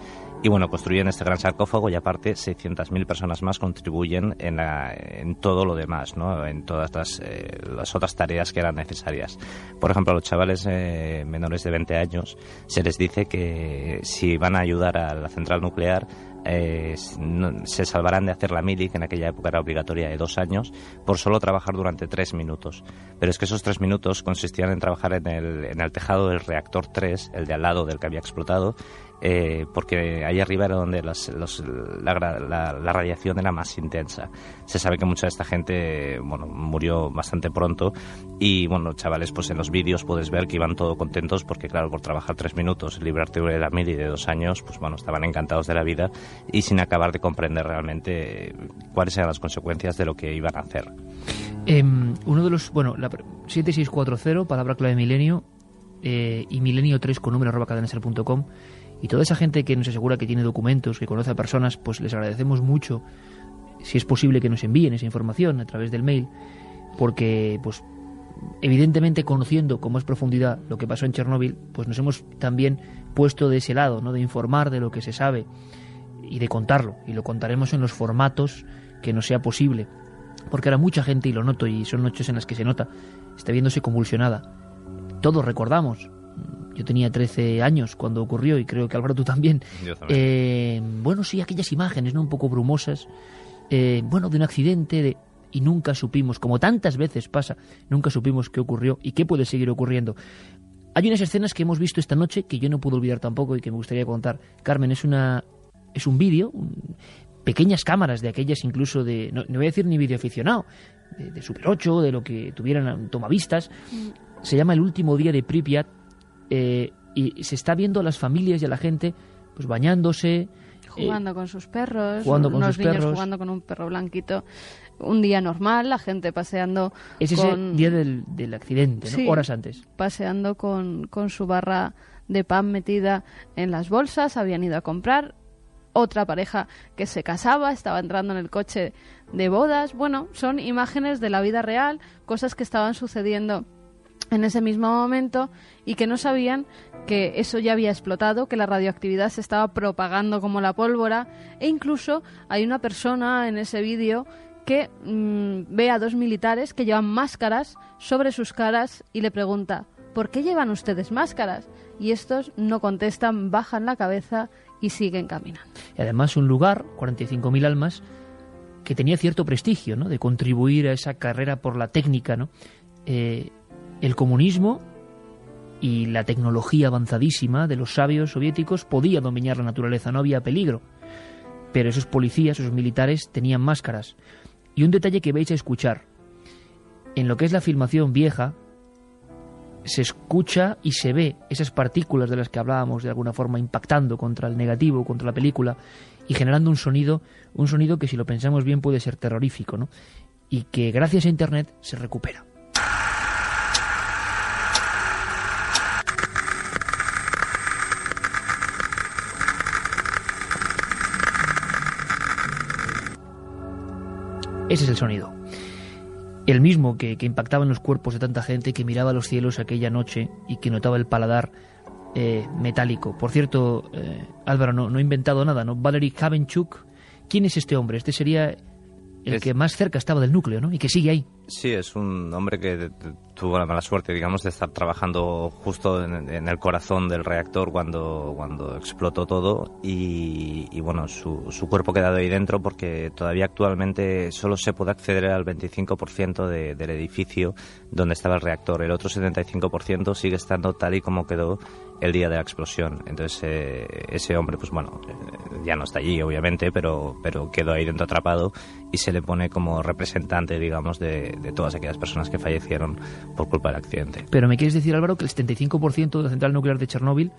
Y bueno, construyen este gran sarcófago y aparte 600.000 personas más contribuyen en, la, en todo lo demás, ¿no? en todas las, eh, las, otras tareas que eran necesarias. Por ejemplo, a los chavales eh, menores de 20 años se les dice que si van a ayudar a la central nuclear eh, se salvarán de hacer la mili, que en aquella época era obligatoria de dos años, por solo trabajar durante tres minutos. Pero es que esos tres minutos consistían en trabajar en el, en el tejado del reactor 3, el de al lado del que había explotado, eh, porque ahí arriba era donde las, los, la, la, la, radiación era más intensa. Se sabe que mucha de esta gente bueno, murió bastante pronto y bueno, chavales, pues en los vídeos puedes ver que iban todos contentos porque claro, por trabajar tres minutos, librarte de la mili de dos años, pues bueno, estaban encantados de la vida y sin acabar de comprender realmente cuáles eran las consecuencias de lo que iban a hacer. Eh, uno de los, bueno, la 7640, palabra clave milenio, eh, y milenio 3 con número arroba cadenaser.com y toda esa gente que nos asegura que tiene documentos, que conoce a personas, pues les agradecemos mucho si es posible que nos envíen esa información a través del mail, porque pues evidentemente conociendo con más profundidad lo que pasó en Chernóbil, pues nos hemos también puesto de ese lado, ¿no? de informar de lo que se sabe y de contarlo, y lo contaremos en los formatos que nos sea posible, porque ahora mucha gente, y lo noto, y son noches en las que se nota, está viéndose convulsionada. Todos recordamos, yo tenía 13 años cuando ocurrió y creo que Álvaro tú también. también. Eh, bueno, sí, aquellas imágenes, ¿no? Un poco brumosas. Eh, bueno, de un accidente de... y nunca supimos, como tantas veces pasa, nunca supimos qué ocurrió y qué puede seguir ocurriendo. Hay unas escenas que hemos visto esta noche que yo no puedo olvidar tampoco y que me gustaría contar. Carmen, es una es un vídeo, un, pequeñas cámaras de aquellas incluso de, no, no voy a decir ni vídeo aficionado, de, de, Super 8, de lo que tuvieran tomavistas. Se llama El último día de Pripyat eh, y se está viendo a las familias y a la gente pues bañándose jugando eh, con sus perros jugando con unos sus niños perros. jugando con un perro blanquito un día normal la gente paseando es ese con... día del, del accidente ¿no? Sí, horas antes paseando con, con su barra de pan metida en las bolsas habían ido a comprar otra pareja que se casaba, estaba entrando en el coche de bodas. Bueno, son imágenes de la vida real, cosas que estaban sucediendo en ese mismo momento y que no sabían que eso ya había explotado, que la radioactividad se estaba propagando como la pólvora e incluso hay una persona en ese vídeo que mmm, ve a dos militares que llevan máscaras sobre sus caras y le pregunta ¿por qué llevan ustedes máscaras? Y estos no contestan, bajan la cabeza y siguen caminando. Y además un lugar, 45.000 almas, que tenía cierto prestigio, ¿no? De contribuir a esa carrera por la técnica, ¿no? Eh, el comunismo y la tecnología avanzadísima de los sabios soviéticos podía dominar la naturaleza, no había peligro. Pero esos policías, esos militares, tenían máscaras. Y un detalle que vais a escuchar. En lo que es la filmación vieja, se escucha y se ve esas partículas de las que hablábamos de alguna forma impactando contra el negativo, contra la película y generando un sonido, un sonido que si lo pensamos bien puede ser terrorífico, ¿no? Y que gracias a internet se recupera. Ese es el sonido. El mismo que, que, impactaba en los cuerpos de tanta gente que miraba los cielos aquella noche y que notaba el paladar eh, metálico. Por cierto, eh, Álvaro, no, no, he inventado nada, ¿no? Valery Kavenchuk, ¿quién es este hombre? Este sería el Es- que más cerca estaba del núcleo, ¿no? Y que sigue ahí. Sí, es un hombre que tuvo la mala suerte, digamos, de estar trabajando justo en, el corazón del reactor cuando, cuando explotó todo y, bueno, su, su, cuerpo quedado ahí dentro porque todavía actualmente solo se puede acceder al 25% del edificio donde estaba el reactor. El otro 75% sigue estando tal y como quedó el día de la explosión. Entonces eh, ese hombre, pues bueno, eh, ya no está allí, obviamente, pero, pero quedó ahí dentro atrapado y se le pone como representante, digamos, de, de todas aquellas personas que fallecieron por culpa del accidente. Pero me quieres decir, Álvaro, que el 75% de la central nuclear de Chernóbil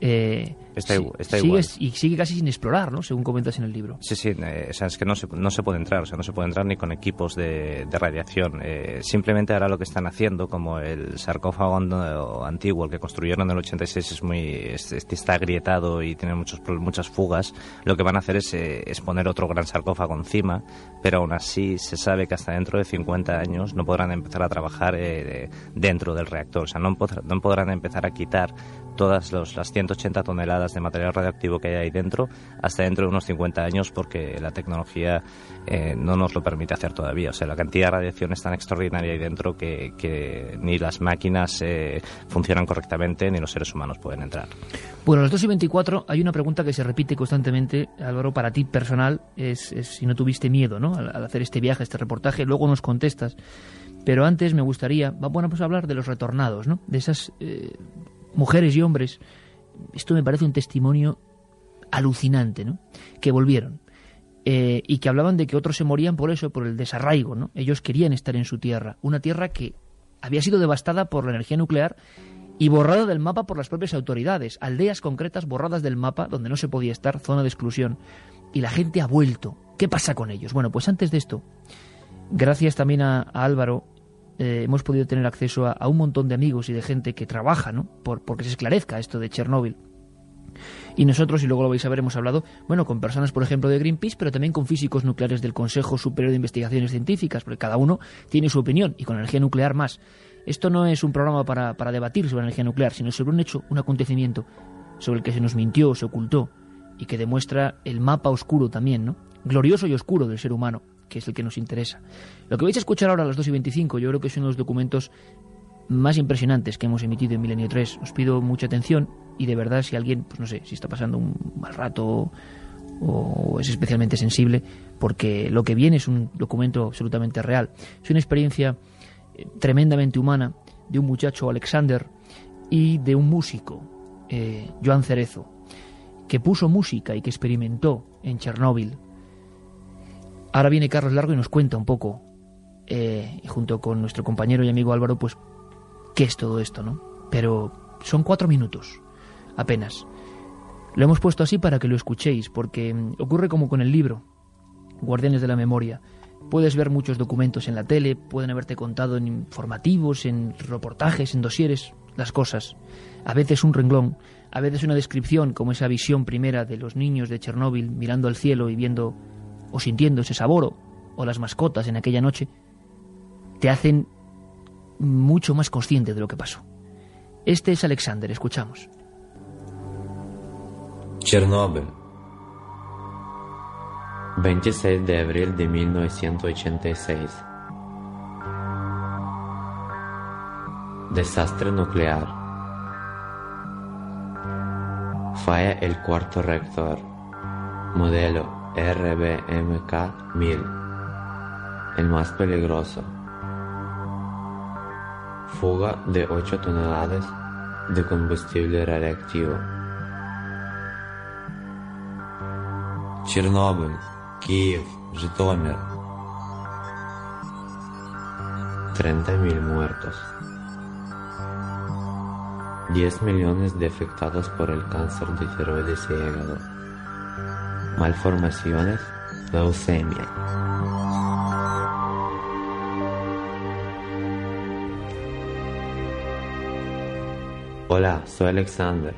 eh, está, está sigue, y sigue casi sin explorar, ¿no? Según comentas en el libro. Sí, sí, eh, o sea, es que no se, no se puede entrar, o sea, no se puede entrar ni con equipos de, de radiación. Eh, simplemente ahora lo que están haciendo, como el sarcófago antiguo, el que construyeron en el 86, es muy, está agrietado y tiene muchos, muchas fugas, lo que van a hacer es, es poner otro gran sarcófago encima, pero aún así se sabe que hasta dentro de 50 años no podrán empezar a trabajar dentro del reactor, o sea, no, no podrán empezar a quitar todas los, las 180 toneladas de material radioactivo que hay ahí dentro hasta dentro de unos 50 años porque la tecnología eh, no nos lo permite hacer todavía. O sea, la cantidad de radiación es tan extraordinaria ahí dentro que, que ni las máquinas eh, funcionan correctamente ni los seres humanos pueden entrar. Bueno, a las 2 y 24 hay una pregunta que se repite constantemente, Álvaro, para ti personal, es, si no tuviste miedo ¿no? Al, hacer este viaje, este reportaje, luego nos contestas. Pero antes me gustaría, bueno, pues hablar de los retornados, ¿no? De esas eh, mujeres y hombres, esto me parece un testimonio alucinante, ¿no? Que volvieron. Eh, y que hablaban de que otros se morían por eso, por el desarraigo, ¿no? Ellos querían estar en su tierra, una tierra que había sido devastada por la energía nuclear y borrada del mapa por las propias autoridades, aldeas concretas borradas del mapa donde no se podía estar, zona de exclusión. Y la gente ha vuelto. ¿Qué pasa con ellos? Bueno, pues antes de esto, gracias también a Álvaro eh, hemos podido tener acceso a, un montón de amigos y de gente que trabaja, ¿no? Por, porque se esclarezca esto de Chernóbil. Y nosotros, y luego lo vais a ver, hemos hablado, bueno, con personas, por ejemplo, de Greenpeace, pero también con físicos nucleares del Consejo Superior de Investigaciones Científicas, porque cada uno tiene su opinión, y con energía nuclear más. Esto no es un programa para, para debatir sobre energía nuclear, sino sobre un hecho, un acontecimiento, sobre el que se nos mintió, se ocultó, y que demuestra el mapa oscuro también, ¿no? Glorioso y oscuro del ser humano que es el que nos interesa. Lo que vais a escuchar ahora a las 2 y 25, yo creo que es uno de los documentos más impresionantes que hemos emitido en Milenio 3. Os pido mucha atención y de verdad si alguien, pues no sé, si está pasando un mal rato o es especialmente sensible, porque lo que viene es un documento absolutamente real. Es una experiencia eh, tremendamente humana de un muchacho, Alexander, y de un músico, eh, Joan Cerezo, que puso música y que experimentó en Chernóbil Ahora viene Carlos Largo y nos cuenta un poco, eh, junto con nuestro compañero y amigo Álvaro, pues qué es todo esto, ¿no? Pero son cuatro minutos, apenas. Lo hemos puesto así para que lo escuchéis, porque mm, ocurre como con el libro, Guardianes de la Memoria. Puedes ver muchos documentos en la tele, pueden haberte contado en informativos, en reportajes, en dosieres, las cosas. A veces un renglón, a veces una descripción, como esa visión primera de los niños de Chernóbil mirando al cielo y viendo o sintiendo ese sabor o, las mascotas en aquella noche, te hacen mucho más consciente de lo que pasó. Este es Alexander, escuchamos. Chernobyl, 26 de abril de 1986. Desastre nuclear. Falla el cuarto reactor. Modelo RBMK 1000, el más peligroso. Fuga de 8 toneladas de combustible radiactivo. Chernobyl, Kiev, Zhytomyr. 30.000 muertos. 10 millones de afectados por el cáncer de tiroides y hígado malformaciones, leucemia. Hola, soy Alexander.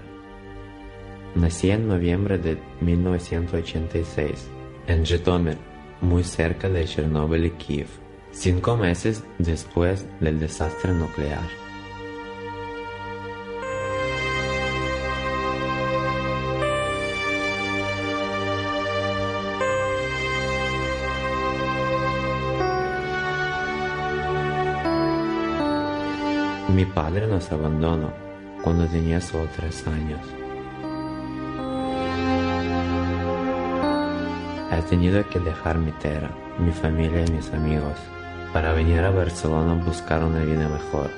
Nací en noviembre de 1986 en Zhytomyr, muy cerca de Chernobyl y Kiev, cinco meses después del desastre nuclear. Mi padre nos abandonó cuando tenía solo tres años. He tenido que dejar mi tierra, mi familia y mis amigos para venir a Barcelona a buscar una vida mejor.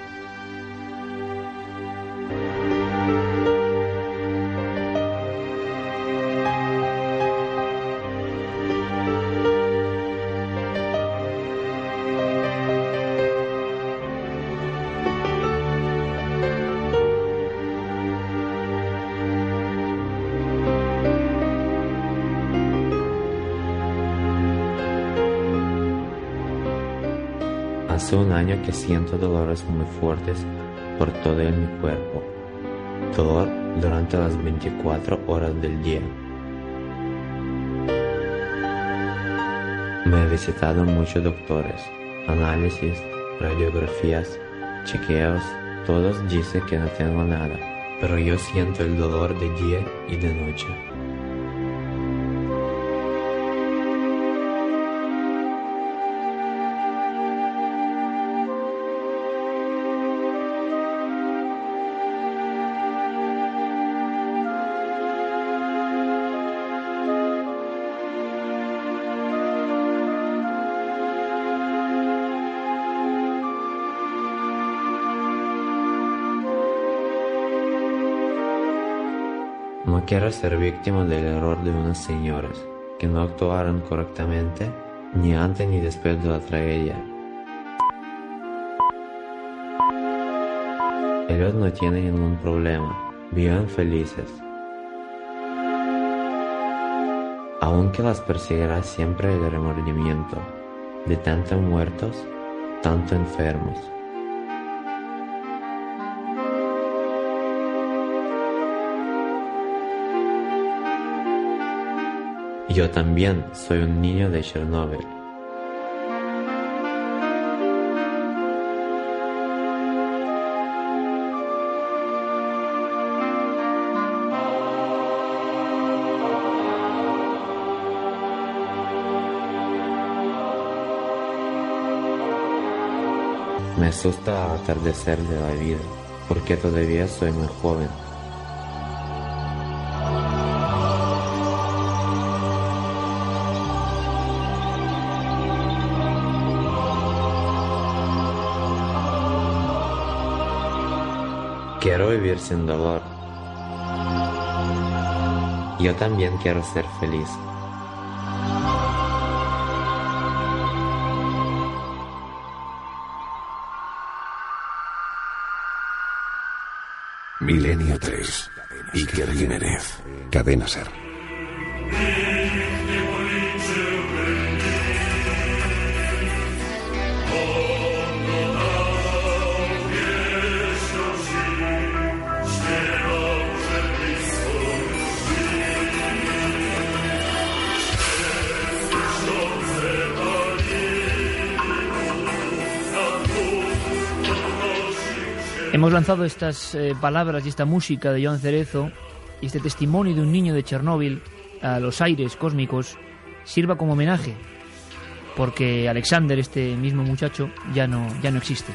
Que siento dolores muy fuertes por todo en mi cuerpo. Dolor durante las 24 horas del día. Me he visitado muchos doctores, análisis, radiografías, chequeos, todos dicen que no tengo nada, pero yo siento el dolor de día y de noche. Quiero ser víctima del error de unas señoras que no actuaron correctamente ni antes ni después de la tragedia. Ellos no tienen ningún problema, viven felices. Aunque las perseguirá siempre el remordimiento de tantos muertos, tanto enfermos. Yo también soy un niño de Chernóbil. Me asusta atardecer de la vida, porque todavía soy muy joven. Vivir sin dolor. Yo también quiero ser feliz. Milenio 3. Iker Jiménez. Cadena Ser. Hemos lanzado estas eh, palabras y esta música de Joan Cerezo y este testimonio de un niño de Chernóbil a los aires cósmicos sirva como homenaje, porque Alexander, este mismo muchacho, ya no, ya no existe.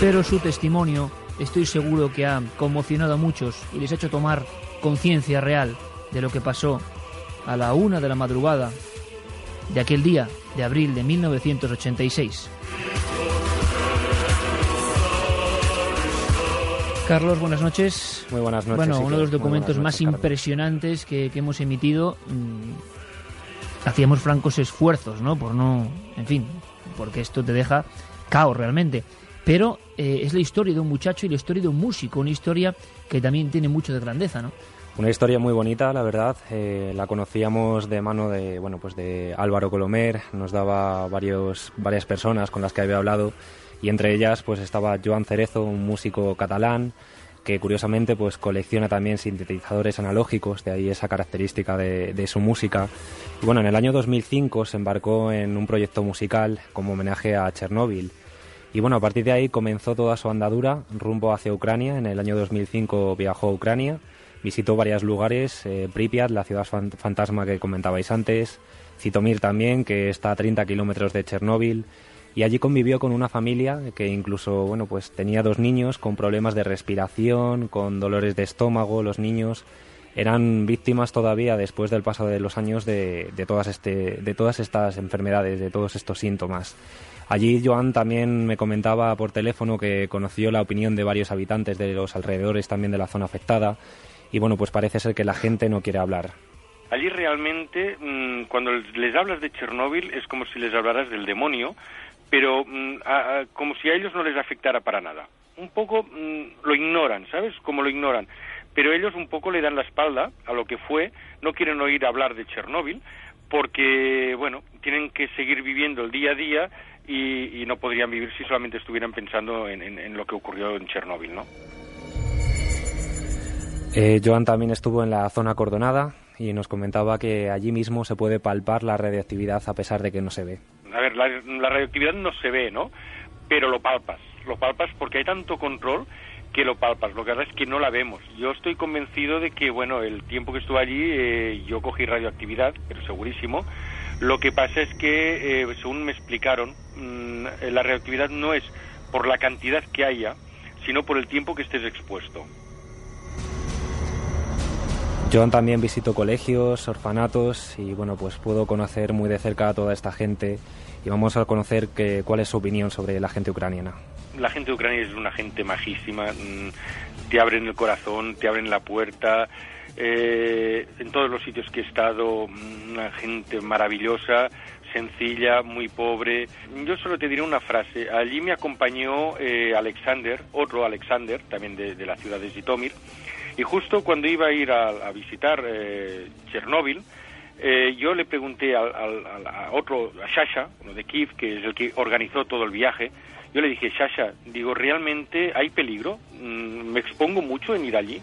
Pero su testimonio estoy seguro que ha conmocionado a muchos y les ha hecho tomar conciencia real de lo que pasó a la una de la madrugada de aquel día de abril de 1986. Carlos, buenas noches. Muy buenas noches. Bueno, uno de los documentos más Carlos. impresionantes que, que hemos emitido. mm, hacíamos francos esfuerzos, ¿no? Por no. En fin, porque esto te deja caos realmente. Pero eh, es la historia de un muchacho y la historia de un músico, una historia que también tiene mucho de grandeza, ¿no? Una historia muy bonita, la verdad. Eh, la conocíamos de mano de, bueno, pues de Álvaro Colomer. Nos daba varios, varias personas con las que había hablado y entre ellas pues estaba Joan Cerezo, un músico catalán que curiosamente pues colecciona también sintetizadores analógicos, de ahí esa característica de, su música. Bueno, en el año 2005 se embarcó en un proyecto musical como homenaje a Chernóbil. Y bueno, a partir de ahí comenzó toda su andadura rumbo hacia Ucrania. En el año 2005 viajó a Ucrania, visitó varios lugares, eh, Pripyat, la ciudad fan- fantasma que comentabais antes, Zitomir también, que está a 30 kilómetros de Chernóbil, y allí convivió con una familia que incluso, bueno, pues tenía dos niños con problemas de respiración, con dolores de estómago, los niños eran víctimas todavía después del paso de los años de, todas, este, de todas estas enfermedades, de todos estos síntomas. Allí Joan también me comentaba por teléfono que conoció la opinión de varios habitantes de los alrededores también de la zona afectada y bueno, pues parece ser que la gente no quiere hablar. Allí realmente, mm, cuando les hablas de Chernóbil, es como si les hablaras del demonio, pero mm, como si a ellos no les afectara para nada. Un poco mm, lo ignoran, ¿sabes? Como lo ignoran. Pero ellos un poco le dan la espalda a lo que fue, no quieren oír hablar de Chernóbil, porque, bueno, tienen que seguir viviendo el día a día y, no podrían vivir si solamente estuvieran pensando en, lo que ocurrió en Chernóbil, ¿no? Eh, Joan también estuvo en la zona cordonada y nos comentaba que allí mismo se puede palpar la radioactividad a pesar de que no se ve. A ver, la, la radioactividad no se ve, ¿no? Pero lo palpas, lo palpas porque hay tanto control que lo palpas. Lo que pasa es que no la vemos. Yo estoy convencido de que, bueno, el tiempo que estuve allí eh, yo cogí radioactividad, pero segurísimo. Lo que pasa es que, eh, según me explicaron, mm, la radioactividad no es por la cantidad que haya, sino por el tiempo que estés expuesto. John también visitó colegios, orfanatos y bueno, pues puedo conocer muy de cerca a toda esta gente y vamos a conocer que, cuál es su opinión sobre la gente ucraniana. La gente ucraniana es una gente majísima, mm, te abren el corazón, te abren la puerta. Eh, en todos los sitios que he estado, mm, una gente maravillosa, sencilla, muy pobre. Yo solo te diré una frase. Allí me acompañó eh, Alexander, otro Alexander, también de, de la ciudad de Zitomir, y justo cuando iba a ir a, visitar eh, Chernóbil, eh, yo le pregunté al, a otro, a Shasha, uno de Kiev, que es el que organizó todo el viaje, yo le dije, Shasha, digo, ¿realmente hay peligro? Mm, ¿Me expongo mucho en ir allí?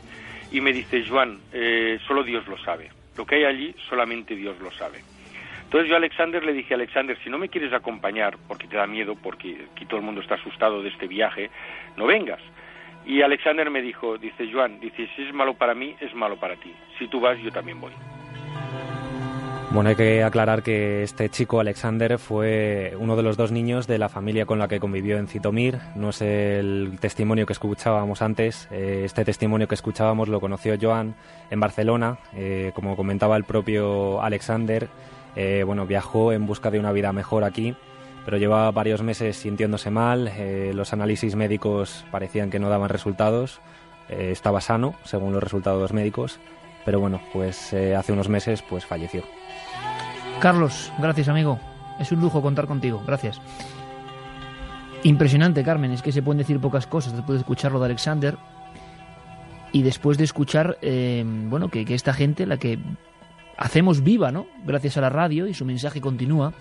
Y me dice, Juan, eh, solo Dios lo sabe. Lo que hay allí, solamente Dios lo sabe. Entonces yo a Alexander le dije, Alexander, si no me quieres acompañar, porque te da miedo, porque aquí todo el mundo está asustado de este viaje, no vengas. Y Alexander me dijo, dice, Joan, dice, si es malo para mí, es malo para ti. Si tú vas, yo también voy. Bueno, hay que aclarar que este chico, Alexander, fue uno de los dos niños de la familia con la que convivió en Citomir. No es el testimonio que escuchábamos antes. Eh, este testimonio que escuchábamos lo conoció Joan en Barcelona. Eh, como comentaba el propio Alexander, eh, bueno, viajó en busca de una vida mejor aquí pero llevaba varios meses sintiéndose mal, eh, los análisis médicos parecían que no daban resultados, eh, estaba sano según los resultados médicos, pero bueno, pues eh, hace unos meses pues falleció. Carlos, gracias amigo, es un lujo contar contigo, gracias. Impresionante, Carmen, es que se pueden decir pocas cosas después de escucharlo de Alexander y después de escuchar, bueno, que, que esta gente, la que hacemos viva, ¿no? Gracias a la radio y su mensaje continúa,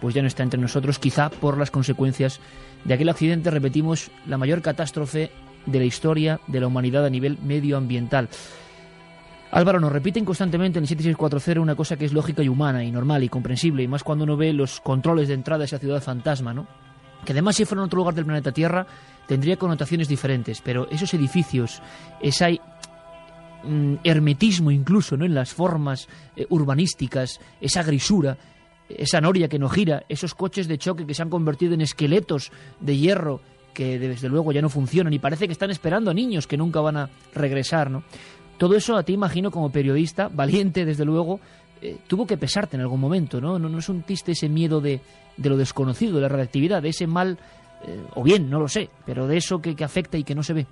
pues ya no está entre nosotros, quizá por las consecuencias de aquel accidente, repetimos, la mayor catástrofe de la historia de la humanidad a nivel medioambiental. Álvaro, nos repiten constantemente en el 7640 una cosa que es lógica y humana y normal y comprensible, y más cuando uno ve los controles de entrada a esa ciudad fantasma, ¿no? Que además si fuera en otro lugar del planeta Tierra tendría connotaciones diferentes, pero esos edificios, ese mm, hermetismo incluso, ¿no? En las formas eh, urbanísticas, esa grisura, esa noria que no gira, esos coches de choque que se han convertido en esqueletos de hierro que desde luego ya no funcionan y parece que están esperando a niños que nunca van a regresar, ¿no? Todo eso a ti imagino como periodista, valiente desde luego, eh, tuvo que pesarte en algún momento, ¿no? No, no es un tiste ese miedo de, de, lo desconocido, de la radioactividad, de ese mal, eh, o bien, no lo sé, pero de eso que, que afecta y que no se ve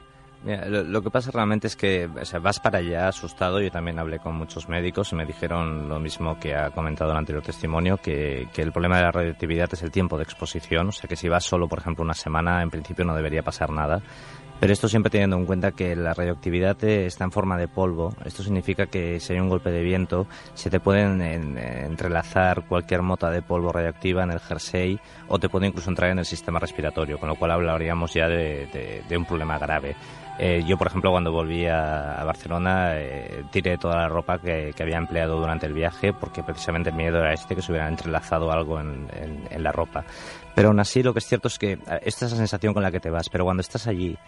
lo, que pasa realmente es que vas para allá asustado. Yo también hablé con muchos médicos y me dijeron lo mismo que ha comentado el anterior testimonio, que, que, el problema de la radioactividad es el tiempo de exposición. O sea que si vas solo, por ejemplo, una semana, en principio no debería pasar nada. Pero esto siempre teniendo en cuenta que la radioactividad está en forma de polvo. Esto significa que si hay un golpe de viento, se te pueden entrelazar cualquier mota de polvo radioactiva en el jersey o te puede incluso entrar en el sistema respiratorio, con lo cual hablaríamos ya de, un problema grave. Eh, yo, por ejemplo, cuando volví a, Barcelona, eh, tiré toda la ropa que, había empleado durante el viaje porque precisamente el miedo era este, que se hubiera entrelazado algo en, en la ropa. Pero aún así, lo que es cierto es que eh, esta es la sensación con la que te vas, pero cuando estás allí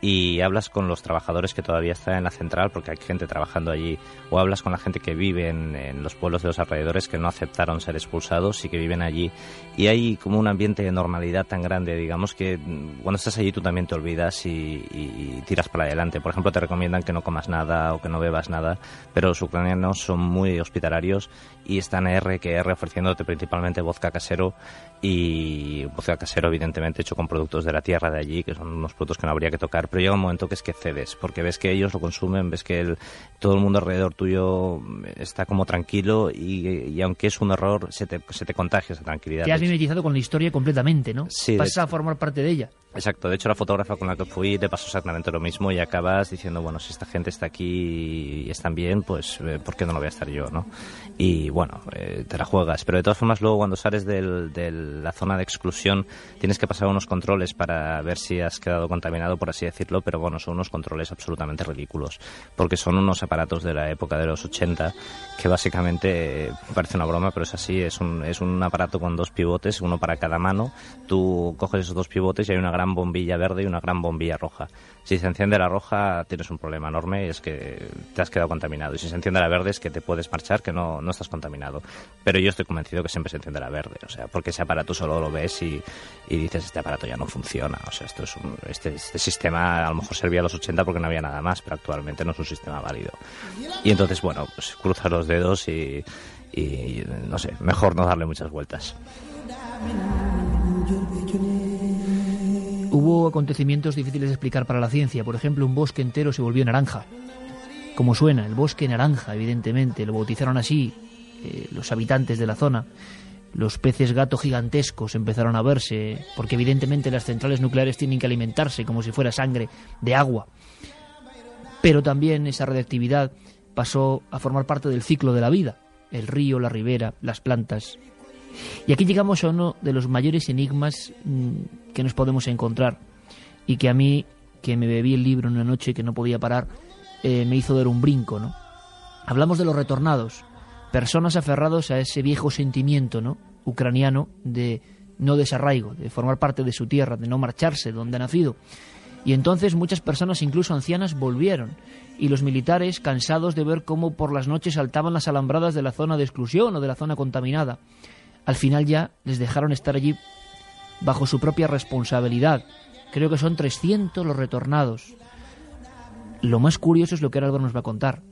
y hablas con los trabajadores que todavía están en la central, porque hay gente trabajando allí, o hablas con la gente que vive en, los pueblos de los alrededores que no aceptaron ser expulsados y que viven allí. Y hay como un ambiente de normalidad tan grande, digamos, que mm, cuando estás allí tú también te olvidas y, tiras para adelante. Por ejemplo, te recomiendan que no comas nada o que no bebas nada, pero los ucranianos son muy hospitalarios y están R que R ofreciéndote principalmente vodka casero y vodka casero evidentemente hecho con productos de la tierra de allí, que son unos productos que no habría que tocar, pero llega un momento que es que cedes, porque ves que ellos lo consumen, ves que el, todo el mundo alrededor tuyo está como tranquilo y, aunque es un error, se te, se te contagia esa tranquilidad. Te has mimetizado con la historia completamente, ¿no? Sí. Pasas a formar parte de ella. Exacto, de hecho la fotógrafa con la que fui te pasó exactamente lo mismo y acabas diciendo, bueno, si esta gente está aquí y están bien, pues eh, ¿por qué no lo voy a estar yo, no? Y bueno, eh, te la juegas, pero de todas formas luego cuando sales la zona de exclusión tienes que pasar unos controles para ver si has quedado contaminado, por así decirlo, pero bueno, son unos controles absolutamente ridículos, porque son unos aparatos de la época de los 80 que básicamente eh, parece una broma, pero es así, es un, es un aparato con dos pivotes, uno para cada mano, tú coges esos dos pivotes y hay una gran bombilla verde y una gran bombilla roja. Si se enciende la roja tienes un problema enorme, es que te has quedado contaminado. Y si se enciende la verde es que te puedes marchar, que no, no estás contaminado. Pero yo estoy convencido que siempre se enciende la verde, o sea, porque ese aparato solo lo ves y, y dices, este aparato ya no funciona. O sea, esto es este, este sistema a lo mejor servía a los 80 porque no había nada más, pero actualmente no es un sistema válido. Y entonces, bueno, pues cruza los dedos y, y no sé, mejor no darle muchas vueltas. Hubo acontecimientos difíciles de explicar para la ciencia. Por ejemplo, un bosque entero se volvió naranja. Como suena, el bosque naranja, evidentemente. Lo bautizaron así eh, los habitantes de la zona. Los peces gato gigantescos empezaron a verse, porque evidentemente las centrales nucleares tienen que alimentarse como si fuera sangre de agua. Pero también esa radiactividad pasó a formar parte del ciclo de la vida. El río, la ribera, las plantas, y aquí llegamos a uno de los mayores enigmas mm, que nos podemos encontrar y que a mí, que me bebí el libro en una noche que no podía parar, eh, me hizo dar un brinco, ¿no? Hablamos de los retornados, personas aferrados a ese viejo sentimiento, ¿no? Ucraniano de no desarraigo, de formar parte de su tierra, de no marcharse donde ha nacido. Y entonces muchas personas, incluso ancianas, volvieron. Y los militares, cansados de ver cómo por las noches saltaban las alambradas de la zona de exclusión o de la zona contaminada, al final ya les dejaron estar allí bajo su propia responsabilidad. Creo que son 300 los retornados. Lo más curioso es lo que ahora nos va a contar.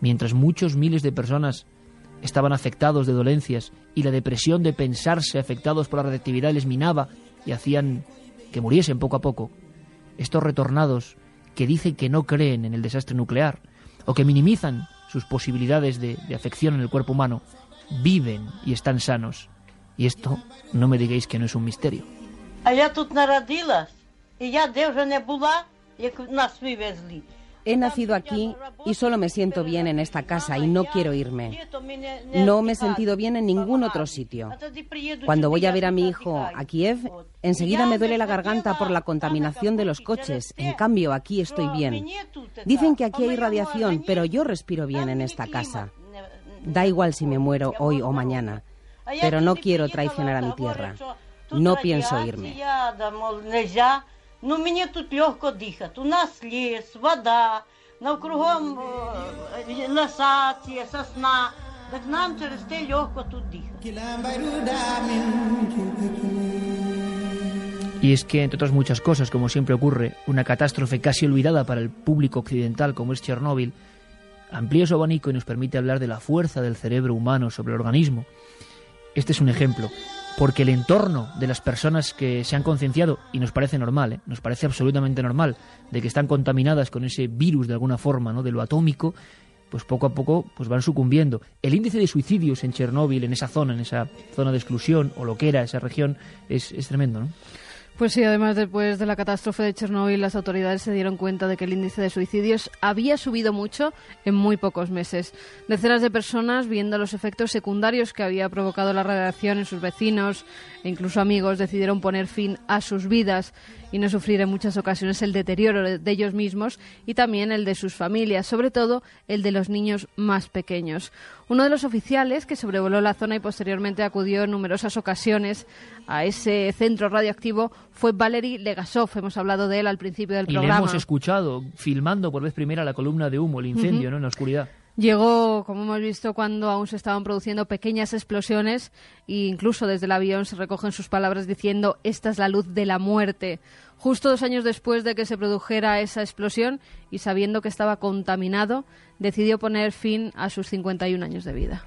Mientras muchos miles de personas estaban afectados de dolencias y la depresión de pensarse afectados por la radiactividad les minaba y hacían que muriesen poco a poco, estos retornados que dicen que no creen en el desastre nuclear o que minimizan sus posibilidades de, afección en el cuerpo humano, viven y están sanos. Y esto no me digáis que no es un misterio. He nacido aquí y solo me siento bien en esta casa y no quiero irme. No me he sentido bien en ningún otro sitio. Cuando voy a ver a mi hijo a Kiev, enseguida me duele la garganta por la contaminación de los coches. En cambio, aquí estoy bien. Dicen que aquí hay radiación, pero yo respiro bien en esta casa. Da igual si me muero hoy o mañana, pero no quiero traicionar a mi tierra. No pienso irme. Y es que, entre otras muchas cosas, como siempre ocurre, una catástrofe casi olvidada para el público occidental como es Chernóbil, amplía su abanico y nos permite hablar de la fuerza del cerebro humano sobre el organismo. Este es un ejemplo, porque el entorno de las personas que se han concienciado, y nos parece normal, ¿eh? nos parece absolutamente normal, de que están contaminadas con ese virus de alguna forma, ¿no? de lo atómico, pues poco a poco pues van sucumbiendo. El índice de suicidios en Chernóbil, en esa zona, en esa zona de exclusión, o lo que era esa región, es, es tremendo, ¿no? Pues sí, además después de la catástrofe de Chernóbil, las autoridades se dieron cuenta de que el índice de suicidios había subido mucho en muy pocos meses. Decenas de personas, viendo los efectos secundarios que había provocado la radiación en sus vecinos e incluso amigos, decidieron poner fin a sus vidas. Y no sufrir en muchas ocasiones el deterioro de ellos mismos y también el de sus familias, sobre todo el de los niños más pequeños. Uno de los oficiales que sobrevoló la zona y posteriormente acudió en numerosas ocasiones a ese centro radioactivo fue Valery Legasov. Hemos hablado de él al principio del programa. Y le hemos escuchado filmando por vez primera la columna de humo, el incendio, ¿no? En la oscuridad. Llegó, como hemos visto, cuando aún se estaban produciendo pequeñas explosiones e incluso desde el avión se recogen sus palabras diciendo esta es la luz de la muerte. Justo dos años después de que se produjera esa explosión y sabiendo que estaba contaminado, decidió poner fin a sus 51 años de vida.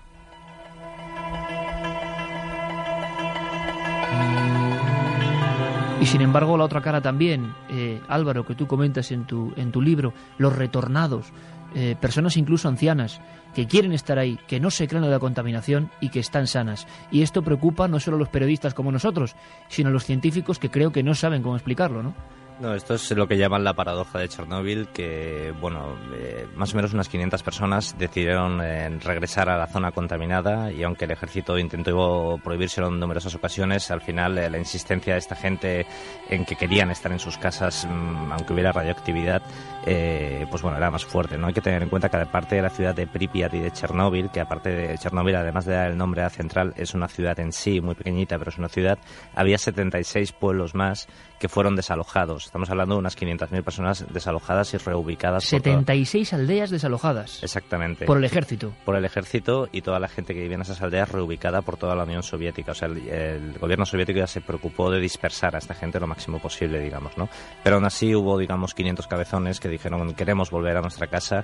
Y sin embargo, la otra cara también, eh, Álvaro, que tú comentas en tu, en tu libro, los retornados, eh, personas incluso ancianas, que quieren estar ahí, que no se creen de la contaminación y que están sanas. Y esto preocupa no solo a los periodistas como nosotros, sino a los científicos que creo que no saben cómo explicarlo, ¿no? No, esto es lo que llaman la paradoja de Chernóbil, que, bueno, eh, más o menos unas 500 personas decidieron eh, regresar a la zona contaminada y aunque el ejército intentó prohibírselo en numerosas ocasiones, al final la insistencia de esta gente en que querían estar en sus casas, mm, aunque hubiera radioactividad, pues bueno, era más fuerte, ¿no? Hay que tener en cuenta que aparte de la ciudad de Pripyat y de Chernóbil, que aparte de Chernóbil, además de dar el nombre a Central, es una ciudad en sí muy pequeñita, pero es una ciudad, había 76 pueblos más que fueron desalojados. Estamos hablando de unas 500.000 personas desalojadas y reubicadas. 76 aldeas desalojadas. Exactamente. Por el ejército. Por el ejército y toda la gente que vivía en esas aldeas reubicada por toda la Unión Soviética. O sea, el, gobierno soviético ya se preocupó de dispersar a esta gente lo máximo posible, digamos, ¿no? Pero aún así hubo, digamos, 500 cabezones que dijeron queremos volver a nuestra casa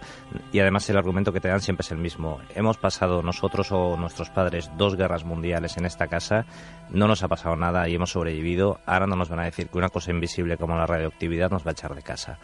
y además el argumento que te dan siempre es el mismo. Hemos pasado nosotros o nuestros padres dos guerras mundiales en esta casa, no nos ha pasado nada y hemos sobrevivido. Ahora no nos van a decir que una cosa invisible como la radioactividad nos va a echar de casa.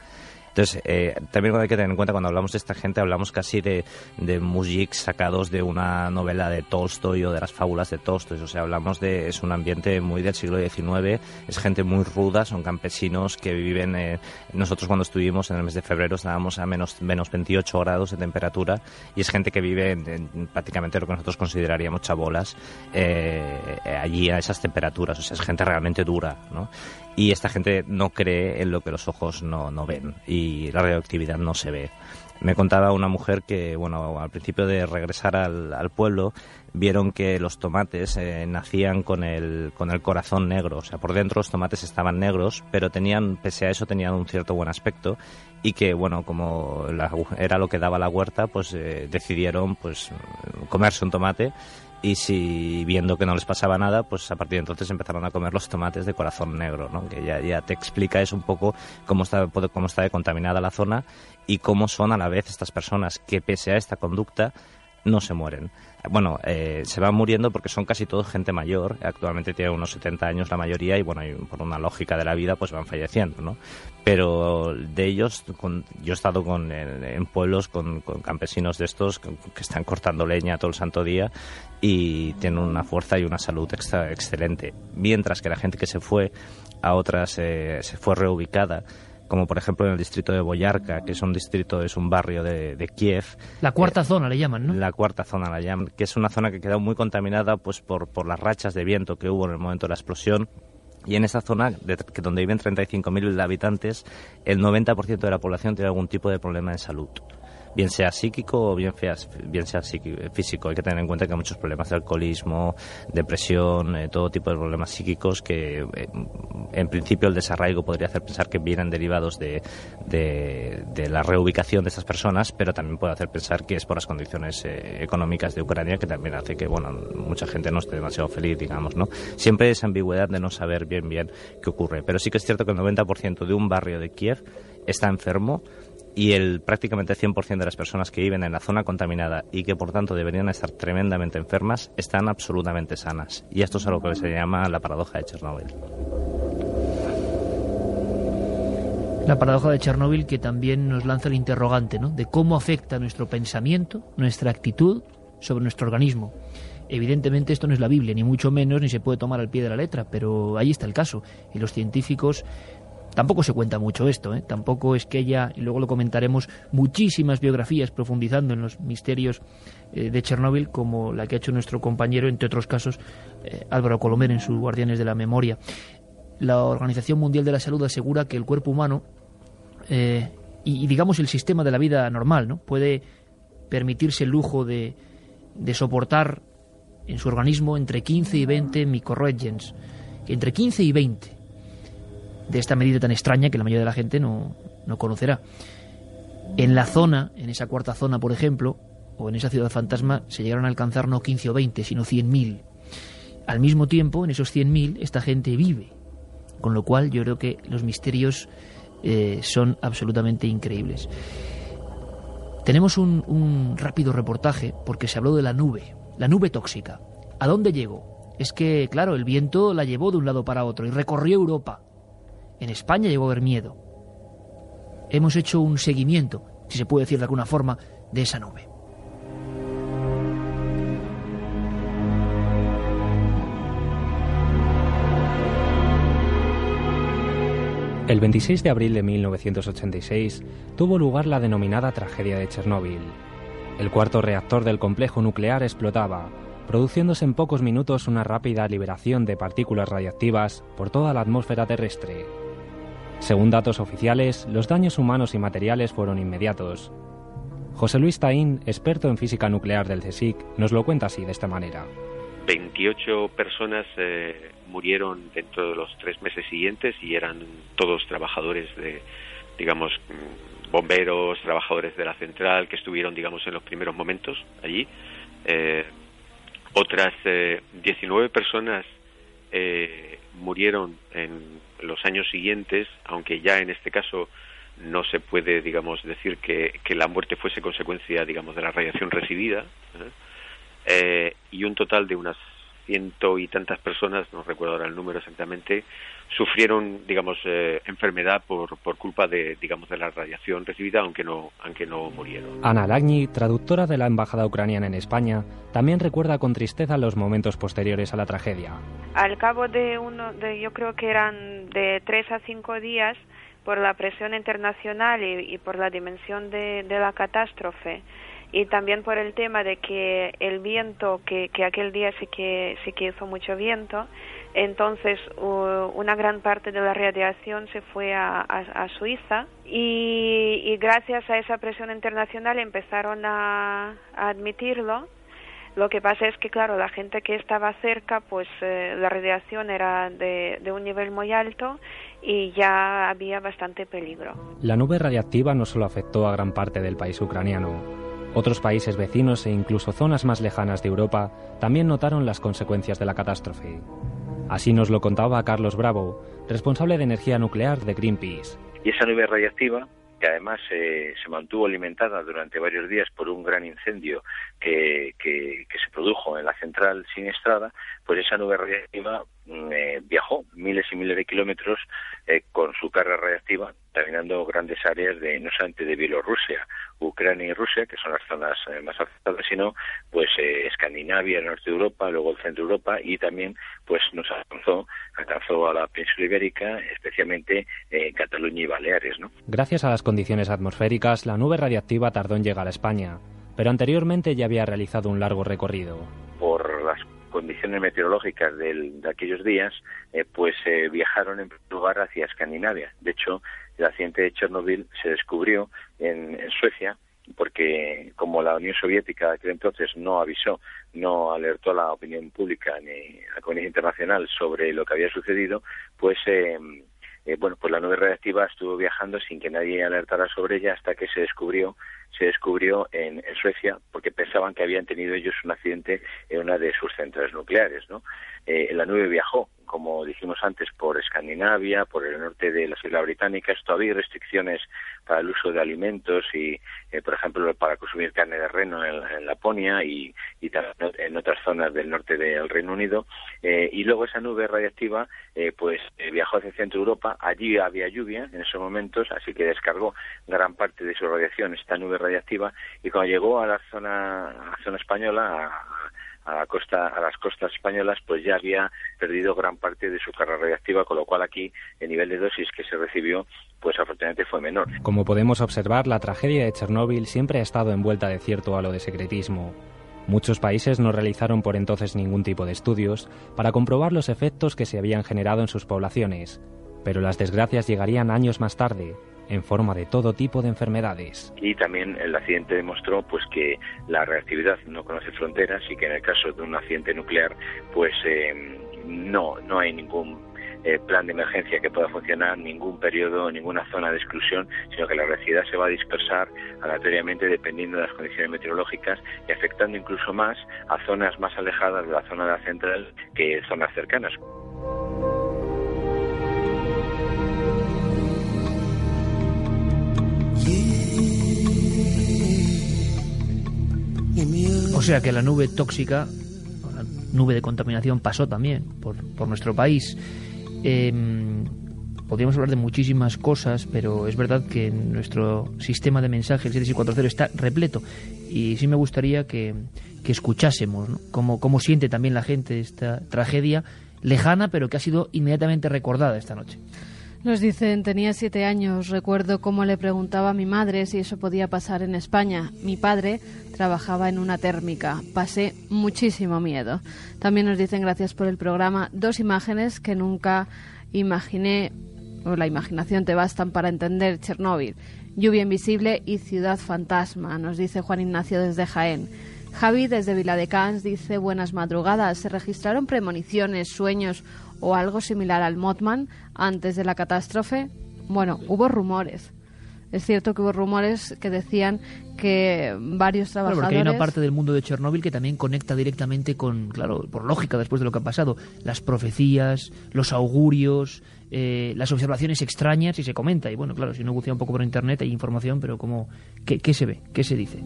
Entonces, eh, también hay que tener en cuenta cuando hablamos de esta gente, hablamos casi de, de sacados de una novela de Tolstoy o de las fábulas de Tolstoy. O sea, hablamos de, es un ambiente muy del siglo XIX, es gente muy ruda, son campesinos que viven, eh, nosotros cuando estuvimos en el mes de febrero estábamos a menos, menos 28 grados de temperatura y es gente que vive en, prácticamente lo que nosotros consideraríamos chabolas eh, allí a esas temperaturas. O sea, es gente realmente dura, ¿no? Y esta gente no cree en lo que los ojos no, no ven y la radioactividad no se ve. Me contaba una mujer que, bueno, al principio de regresar al, al pueblo, vieron que los tomates eh, nacían con el, con el corazón negro. O sea, por dentro los tomates estaban negros, pero tenían, pese a eso, tenían un cierto buen aspecto. Y que, bueno, como era lo que daba la huerta, pues eh, decidieron pues comerse un tomate y si viendo que no les pasaba nada, pues a partir de entonces empezaron a comer los tomates de corazón negro, ¿no? que ya, ya te explica eso un poco cómo está, cómo está contaminada la zona y cómo son a la vez estas personas que pese a esta conducta no se mueren bueno, eh, se van muriendo porque son casi todos gente mayor. Actualmente tienen unos 70 años la mayoría y, bueno, por una lógica de la vida, pues van falleciendo, ¿no? Pero de ellos, yo he estado con, en, pueblos con, campesinos de estos que, están cortando leña todo el santo día y tienen una fuerza y una salud extra, excelente. Mientras que la gente que se fue a otras, eh, se fue reubicada como por ejemplo en el distrito de Boyarka, que es un distrito, es un barrio de, Kiev. La cuarta eh, zona le llaman, ¿no? La cuarta zona la llaman, que es una zona que quedó muy contaminada pues por, por las rachas de viento que hubo en el momento de la explosión. Y en esa zona, de, donde viven 35.000 habitantes, el 90% de la población tiene algún tipo de problema de salud bien sea psíquico o bien, bien sea físico. Hay que tener en cuenta que hay muchos problemas de alcoholismo, depresión, eh, todo tipo de problemas psíquicos que eh, en principio el desarraigo podría hacer pensar que vienen derivados de, de, la reubicación de estas personas, pero también puede hacer pensar que es por las condiciones eh, económicas de Ucrania que también hace que bueno mucha gente no esté demasiado feliz, digamos, ¿no? Siempre esa ambigüedad de no saber bien bien qué ocurre, pero sí que es cierto que el 90% de un barrio de Kiev está enfermo y el prácticamente 100% de las personas que viven en la zona contaminada y que por tanto deberían estar tremendamente enfermas están absolutamente sanas. Y esto es a lo que se llama la paradoja de Chernóbil. La paradoja de Chernóbil que también nos lanza el interrogante ¿no? de cómo afecta nuestro pensamiento, nuestra actitud sobre nuestro organismo. Evidentemente esto no es la Biblia, ni mucho menos, ni se puede tomar al pie de la letra, pero ahí está el caso. Y los científicos Tampoco se cuenta mucho esto, ¿eh? tampoco es que haya, y luego lo comentaremos, muchísimas biografías profundizando en los misterios eh, de Chernóbil, como la que ha hecho nuestro compañero, entre otros casos, eh, Álvaro Colomer en sus Guardianes de la Memoria. la Organización Mundial de la Salud asegura que el cuerpo humano y, digamos el sistema de la vida normal no puede permitirse el lujo de, de soportar en su organismo entre 15 y 20 microregens, entre 15 y 20 de esta medida tan extraña que la mayoría de la gente no, no conocerá. En la zona, en esa cuarta zona, por ejemplo, o en esa ciudad fantasma, se llegaron a alcanzar no 15 o 20, sino 100.000. Al mismo tiempo, en esos 100.000, esta gente vive. Con lo cual, yo creo que los misterios eh, son absolutamente increíbles. Tenemos un, un rápido reportaje porque se habló de la nube, la nube tóxica. ¿A dónde llegó? Es que, claro, el viento la llevó de un lado para otro y recorrió Europa. En España llegó a haber miedo. Hemos hecho un seguimiento, si se puede decir de alguna forma, de esa nube. El 26 de abril de 1986 tuvo lugar la denominada tragedia de Chernóbil. El cuarto reactor del complejo nuclear explotaba, produciéndose en pocos minutos una rápida liberación de partículas radiactivas por toda la atmósfera terrestre. Según datos oficiales, los daños humanos y materiales fueron inmediatos. José Luis Taín, experto en física nuclear del CSIC, nos lo cuenta así de esta manera. 28 personas eh, murieron dentro de los tres meses siguientes y eran todos trabajadores de, digamos, mm, bomberos, trabajadores de la central que estuvieron, digamos, en los primeros momentos allí. Eh, otras 19 eh, personas eh, murieron en los años siguientes, aunque ya en este caso no se puede, digamos, decir que, que la muerte fuese consecuencia, digamos, de la radiación recibida. y un total de unas ciento y tantas personas, no recuerdo ahora el número exactamente, sufrieron, digamos, eh, enfermedad por, por culpa de, digamos, de la radiación recibida, aunque no, aunque no murieron. Ana Lagni, traductora de la embajada ucraniana en España, también recuerda con tristeza los momentos posteriores a la tragedia. Al cabo de uno, de, yo creo que eran de tres a cinco días, por la presión internacional y, y por la dimensión de, de la catástrofe, y también por el tema de que el viento, que, que aquel día sí que, sí que hizo mucho viento, entonces una gran parte de la radiación se fue a, Suiza y, gracias a esa presión internacional empezaron a, a, admitirlo. Lo que pasa es que, claro, la gente que estaba cerca, pues eh, la radiación era de, de un nivel muy alto y ya había bastante peligro. La nube radiactiva no solo afectó a gran parte del país ucraniano, otros países vecinos e incluso zonas más lejanas de Europa también notaron las consecuencias de la catástrofe. Así nos lo contaba Carlos Bravo, responsable de energía nuclear de Greenpeace. Y esa nube radiactiva, que además eh, se mantuvo alimentada durante varios días por un gran incendio que, que, se produjo en la central siniestrada, pues esa nube radiactiva mm, eh, viajó miles y miles de kilómetros eh, con su carga radiactiva, terminando grandes áreas de no solamente de Bielorrusia, Ucrania y Rusia, que son las zonas eh, más afectadas, sino pues eh, Escandinavia, el norte de Europa, luego el centro de Europa y también pues nos alcanzó, alcanzó a la península ibérica, especialmente eh, Cataluña y Baleares, ¿no? Gracias a las condiciones atmosféricas, la nube radiactiva tardó en llegar a España, pero anteriormente ya había realizado un largo recorrido. Por las condiciones meteorológicas de aquellos días, pues viajaron en lugar hacia Escandinavia. De hecho, el accidente de Chernobyl se descubrió en, Suecia porque como la Unión Soviética aquel entonces no avisó, no alertó a la opinión pública ni a la comunidad internacional sobre lo que había sucedido, pues eh, eh, bueno, pues la nube radiactiva estuvo viajando sin que nadie alertara sobre ella hasta que se descubrió se descubrió en, Suecia porque pensaban que habían tenido ellos un accidente en una de sus centrales nucleares, ¿no? Eh, la nube viajó como dijimos antes, por Escandinavia, por el norte de las Islas Británicas. Todavía hay restricciones para el uso de alimentos y, eh, por ejemplo, para consumir carne de reno en, Laponia y, en otras zonas del norte del Reino Unido. Eh, y luego esa nube radiactiva, pues viajó hacia Centro Europa. Allí había lluvia en esos momentos, así que descargó gran parte de su radiación esta nube radiactiva. Y cuando llegó a la zona, a la zona española, a, a, la costa, a las costas españolas, pues ya había perdido gran parte de su carga radiactiva, con lo cual aquí el nivel de dosis que se recibió, pues afortunadamente fue menor. Como podemos observar, la tragedia de Chernóbil siempre ha estado envuelta de cierto halo de secretismo. Muchos países no realizaron por entonces ningún tipo de estudios para comprobar los efectos que se habían generado en sus poblaciones, pero las desgracias llegarían años más tarde, en forma de todo tipo de enfermedades. Y también el accidente demostró pues que la reactividad no conoce fronteras y que en el caso de un accidente nuclear pues eh, no no hay ningún eh, plan de emergencia que pueda funcionar, ningún periodo, ninguna zona de exclusión, sino que la reactividad se va a dispersar aleatoriamente dependiendo de las condiciones meteorológicas y afectando incluso más a zonas más alejadas de la zona de la central que zonas cercanas. Sea que la nube tóxica, la nube de contaminación pasó también por, por nuestro país. Eh, podríamos hablar de muchísimas cosas, pero es verdad que nuestro sistema de mensajes, el 7640, está repleto. Y sí me gustaría que, que escuchásemos ¿no? cómo, cómo siente también la gente esta tragedia lejana, pero que ha sido inmediatamente recordada esta noche. Nos dicen, tenía siete años, recuerdo cómo le preguntaba a mi madre si eso podía pasar en España. Mi padre trabajaba en una térmica, pasé muchísimo miedo. También nos dicen, gracias por el programa, dos imágenes que nunca imaginé, o la imaginación te bastan para entender Chernóbil. Lluvia invisible y ciudad fantasma, nos dice Juan Ignacio desde Jaén. Javi desde Viladecans dice buenas madrugadas. ¿Se registraron premoniciones, sueños o algo similar al Mothman antes de la catástrofe? Bueno, hubo rumores. Es cierto que hubo rumores que decían que varios trabajadores... Claro, porque hay una parte del mundo de Chernóbil que también conecta directamente con, claro, por lógica, después de lo que ha pasado, las profecías, los augurios, eh, las observaciones extrañas y se comenta. Y bueno, claro, si uno bucea un poco por internet hay información, pero ¿cómo, qué, ¿qué se ve? ¿Qué se dice?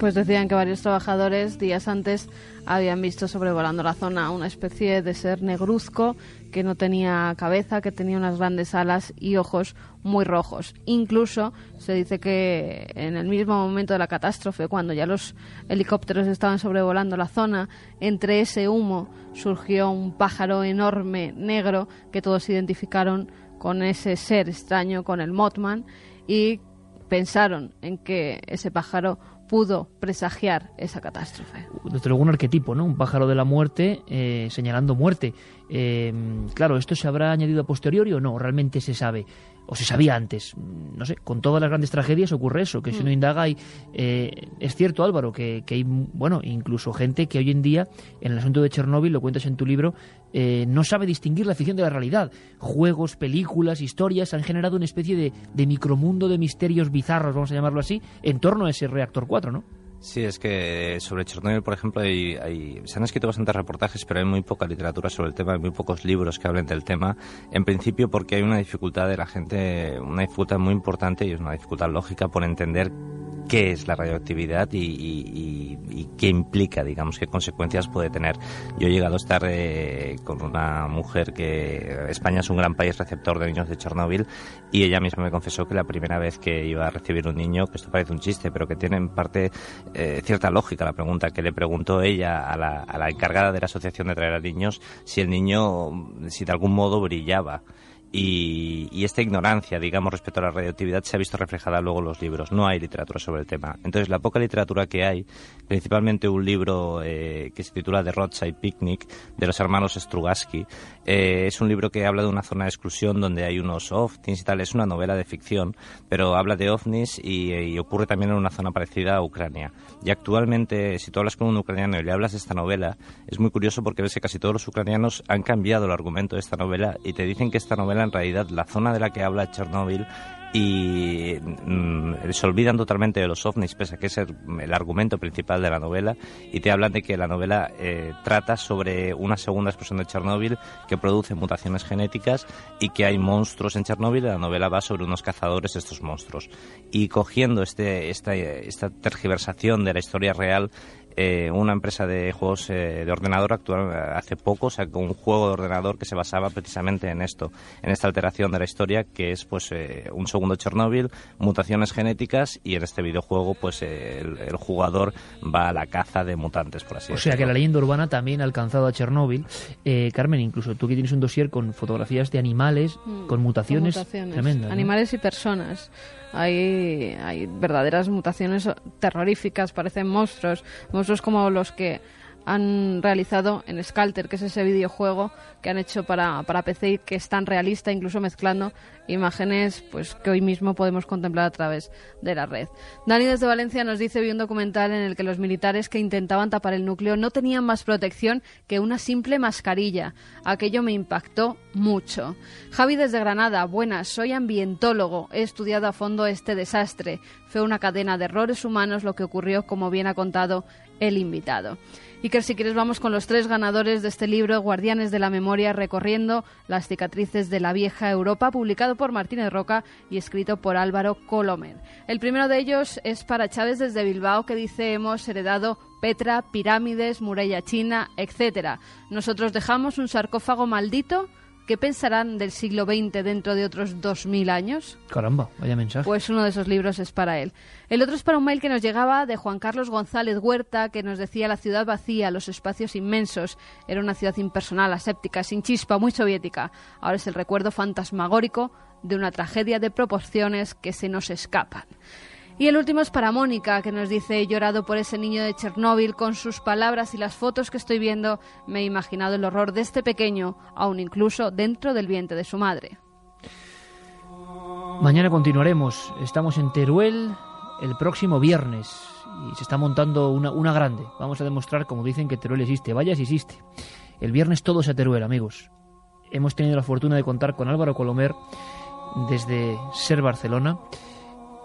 Pues decían que varios trabajadores días antes habían visto sobrevolando la zona una especie de ser negruzco que no tenía cabeza, que tenía unas grandes alas y ojos muy rojos. Incluso se dice que en el mismo momento de la catástrofe, cuando ya los helicópteros estaban sobrevolando la zona, entre ese humo surgió un pájaro enorme negro que todos identificaron con ese ser extraño, con el Mothman, y pensaron en que ese pájaro pudo presagiar esa catástrofe. Desde luego un arquetipo, ¿no? Un pájaro de la muerte eh, señalando muerte. Eh, claro, ¿esto se habrá añadido a posteriori o no? ¿Realmente se sabe? ¿O se sabía antes? No sé, con todas las grandes tragedias ocurre eso, que si uno indaga hay... Eh, es cierto, Álvaro, que, que, hay, bueno, incluso gente que hoy en día, en el asunto de Chernóbil, lo cuentas en tu libro, eh, no sabe distinguir la ficción de la realidad. Juegos, películas, historias han generado una especie de, de micromundo de misterios bizarros, vamos a llamarlo así, en torno a ese reactor 4, ¿no? Sí, es que sobre Chernobyl, por ejemplo, hay, hay, se han escrito bastantes reportajes, pero hay muy poca literatura sobre el tema, hay muy pocos libros que hablen del tema. En principio porque hay una dificultad de la gente, una dificultad muy importante y es una dificultad lógica por entender qué es la radioactividad y, y, y, y, qué implica, digamos, qué consecuencias puede tener. Yo he llegado a estar eh, con una mujer que España es un gran país receptor de niños de Chernóbil y ella misma me confesó que la primera vez que iba a recibir un niño, que esto parece un chiste, pero que tiene en parte eh, cierta lógica la pregunta que le preguntó ella a la, a la encargada de la asociación de traer a niños si el niño, si de algún modo brillaba. Y, y, esta ignorancia, digamos, respecto a la radioactividad se ha visto reflejada luego en los libros. No hay literatura sobre el tema. Entonces, la poca literatura que hay, principalmente un libro eh, que se titula The Roadside Picnic, de los hermanos Strugatsky, eh, es un libro que habla de una zona de exclusión donde hay unos ovnis y tal. Es una novela de ficción, pero habla de ovnis y, y ocurre también en una zona parecida a Ucrania. Y actualmente, si tú hablas con un ucraniano y le hablas de esta novela, es muy curioso porque ves que casi todos los ucranianos han cambiado el argumento de esta novela y te dicen que esta novela en realidad la zona de la que habla Chernóbil y mm, se olvidan totalmente de los ovnis, pese a que es el, el, argumento principal de la novela, y te hablan de que la novela eh, trata sobre una segunda explosión de Chernóbil que produce mutaciones genéticas y que hay monstruos en Chernóbil, y la novela va sobre unos cazadores de estos monstruos. Y cogiendo este, esta, esta tergiversación de la historia real, eh, una empresa de juegos eh, de ordenador actual hace poco sacó un juego de ordenador que se basaba precisamente en esto, en esta alteración de la historia que es pues eh, un segundo Chernóbil, mutaciones genéticas y en este videojuego pues el, el, jugador va a la caza de mutantes por así O decirlo. sea que la leyenda urbana también ha alcanzado a Chernóbil. Eh, Carmen, incluso tú que tienes un dossier con fotografías de animales mm, con, mutaciones tremendas. Animales ¿no? y personas. hay, hay verdaderas mutaciones terroríficas, parecen monstruos, monstruos como los que han realizado en Scalter, que es ese videojuego que han hecho para, para PC que es tan realista, incluso mezclando imágenes pues que hoy mismo podemos contemplar a través de la red. Dani desde Valencia nos dice vi un documental en el que los militares que intentaban tapar el núcleo no tenían más protección que una simple mascarilla. Aquello me impactó mucho. Javi desde Granada, buenas, soy ambientólogo, he estudiado a fondo este desastre. Fue una cadena de errores humanos lo que ocurrió, como bien ha contado el invitado. Y que si quieres vamos con los tres ganadores de este libro, Guardianes de la Memoria, recorriendo las cicatrices de la vieja Europa, publicado por Martínez Roca y escrito por Álvaro Colomer. El primero de ellos es para Chávez desde Bilbao, que dice hemos heredado Petra, pirámides, muralla china, etc. Nosotros dejamos un sarcófago maldito ¿Qué pensarán del siglo XX dentro de otros 2.000 años? Caramba, vaya mensaje. Pues uno de esos libros es para él. El otro es para un mail que nos llegaba de Juan Carlos González Huerta, que nos decía la ciudad vacía, los espacios inmensos. Era una ciudad impersonal, aséptica, sin chispa, muy soviética. Ahora es el recuerdo fantasmagórico de una tragedia de proporciones que se nos escapan. Y el último es para Mónica, que nos dice, he llorado por ese niño de Chernóbil, con sus palabras y las fotos que estoy viendo, me he imaginado el horror de este pequeño, aún incluso dentro del vientre de su madre. Mañana continuaremos, estamos en Teruel el próximo viernes y se está montando una, una grande. Vamos a demostrar, como dicen, que Teruel existe. Vaya si existe. El viernes todos a Teruel, amigos. Hemos tenido la fortuna de contar con Álvaro Colomer desde Ser Barcelona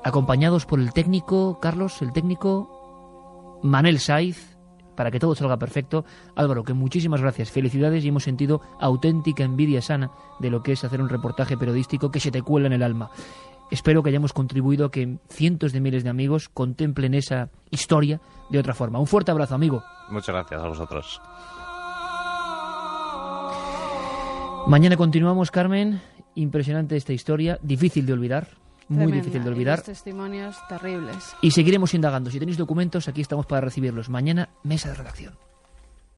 acompañados por el técnico, Carlos, el técnico Manel Saiz, para que todo salga perfecto. Álvaro, que muchísimas gracias, felicidades y hemos sentido auténtica envidia sana de lo que es hacer un reportaje periodístico que se te cuela en el alma. Espero que hayamos contribuido a que cientos de miles de amigos contemplen esa historia de otra forma. Un fuerte abrazo, amigo. Muchas gracias a vosotros. Mañana continuamos, Carmen. Impresionante esta historia, difícil de olvidar muy difícil de olvidar. testimonios terribles. Y seguiremos indagando. Si tenéis documentos, aquí estamos para recibirlos. Mañana, mesa de redacción.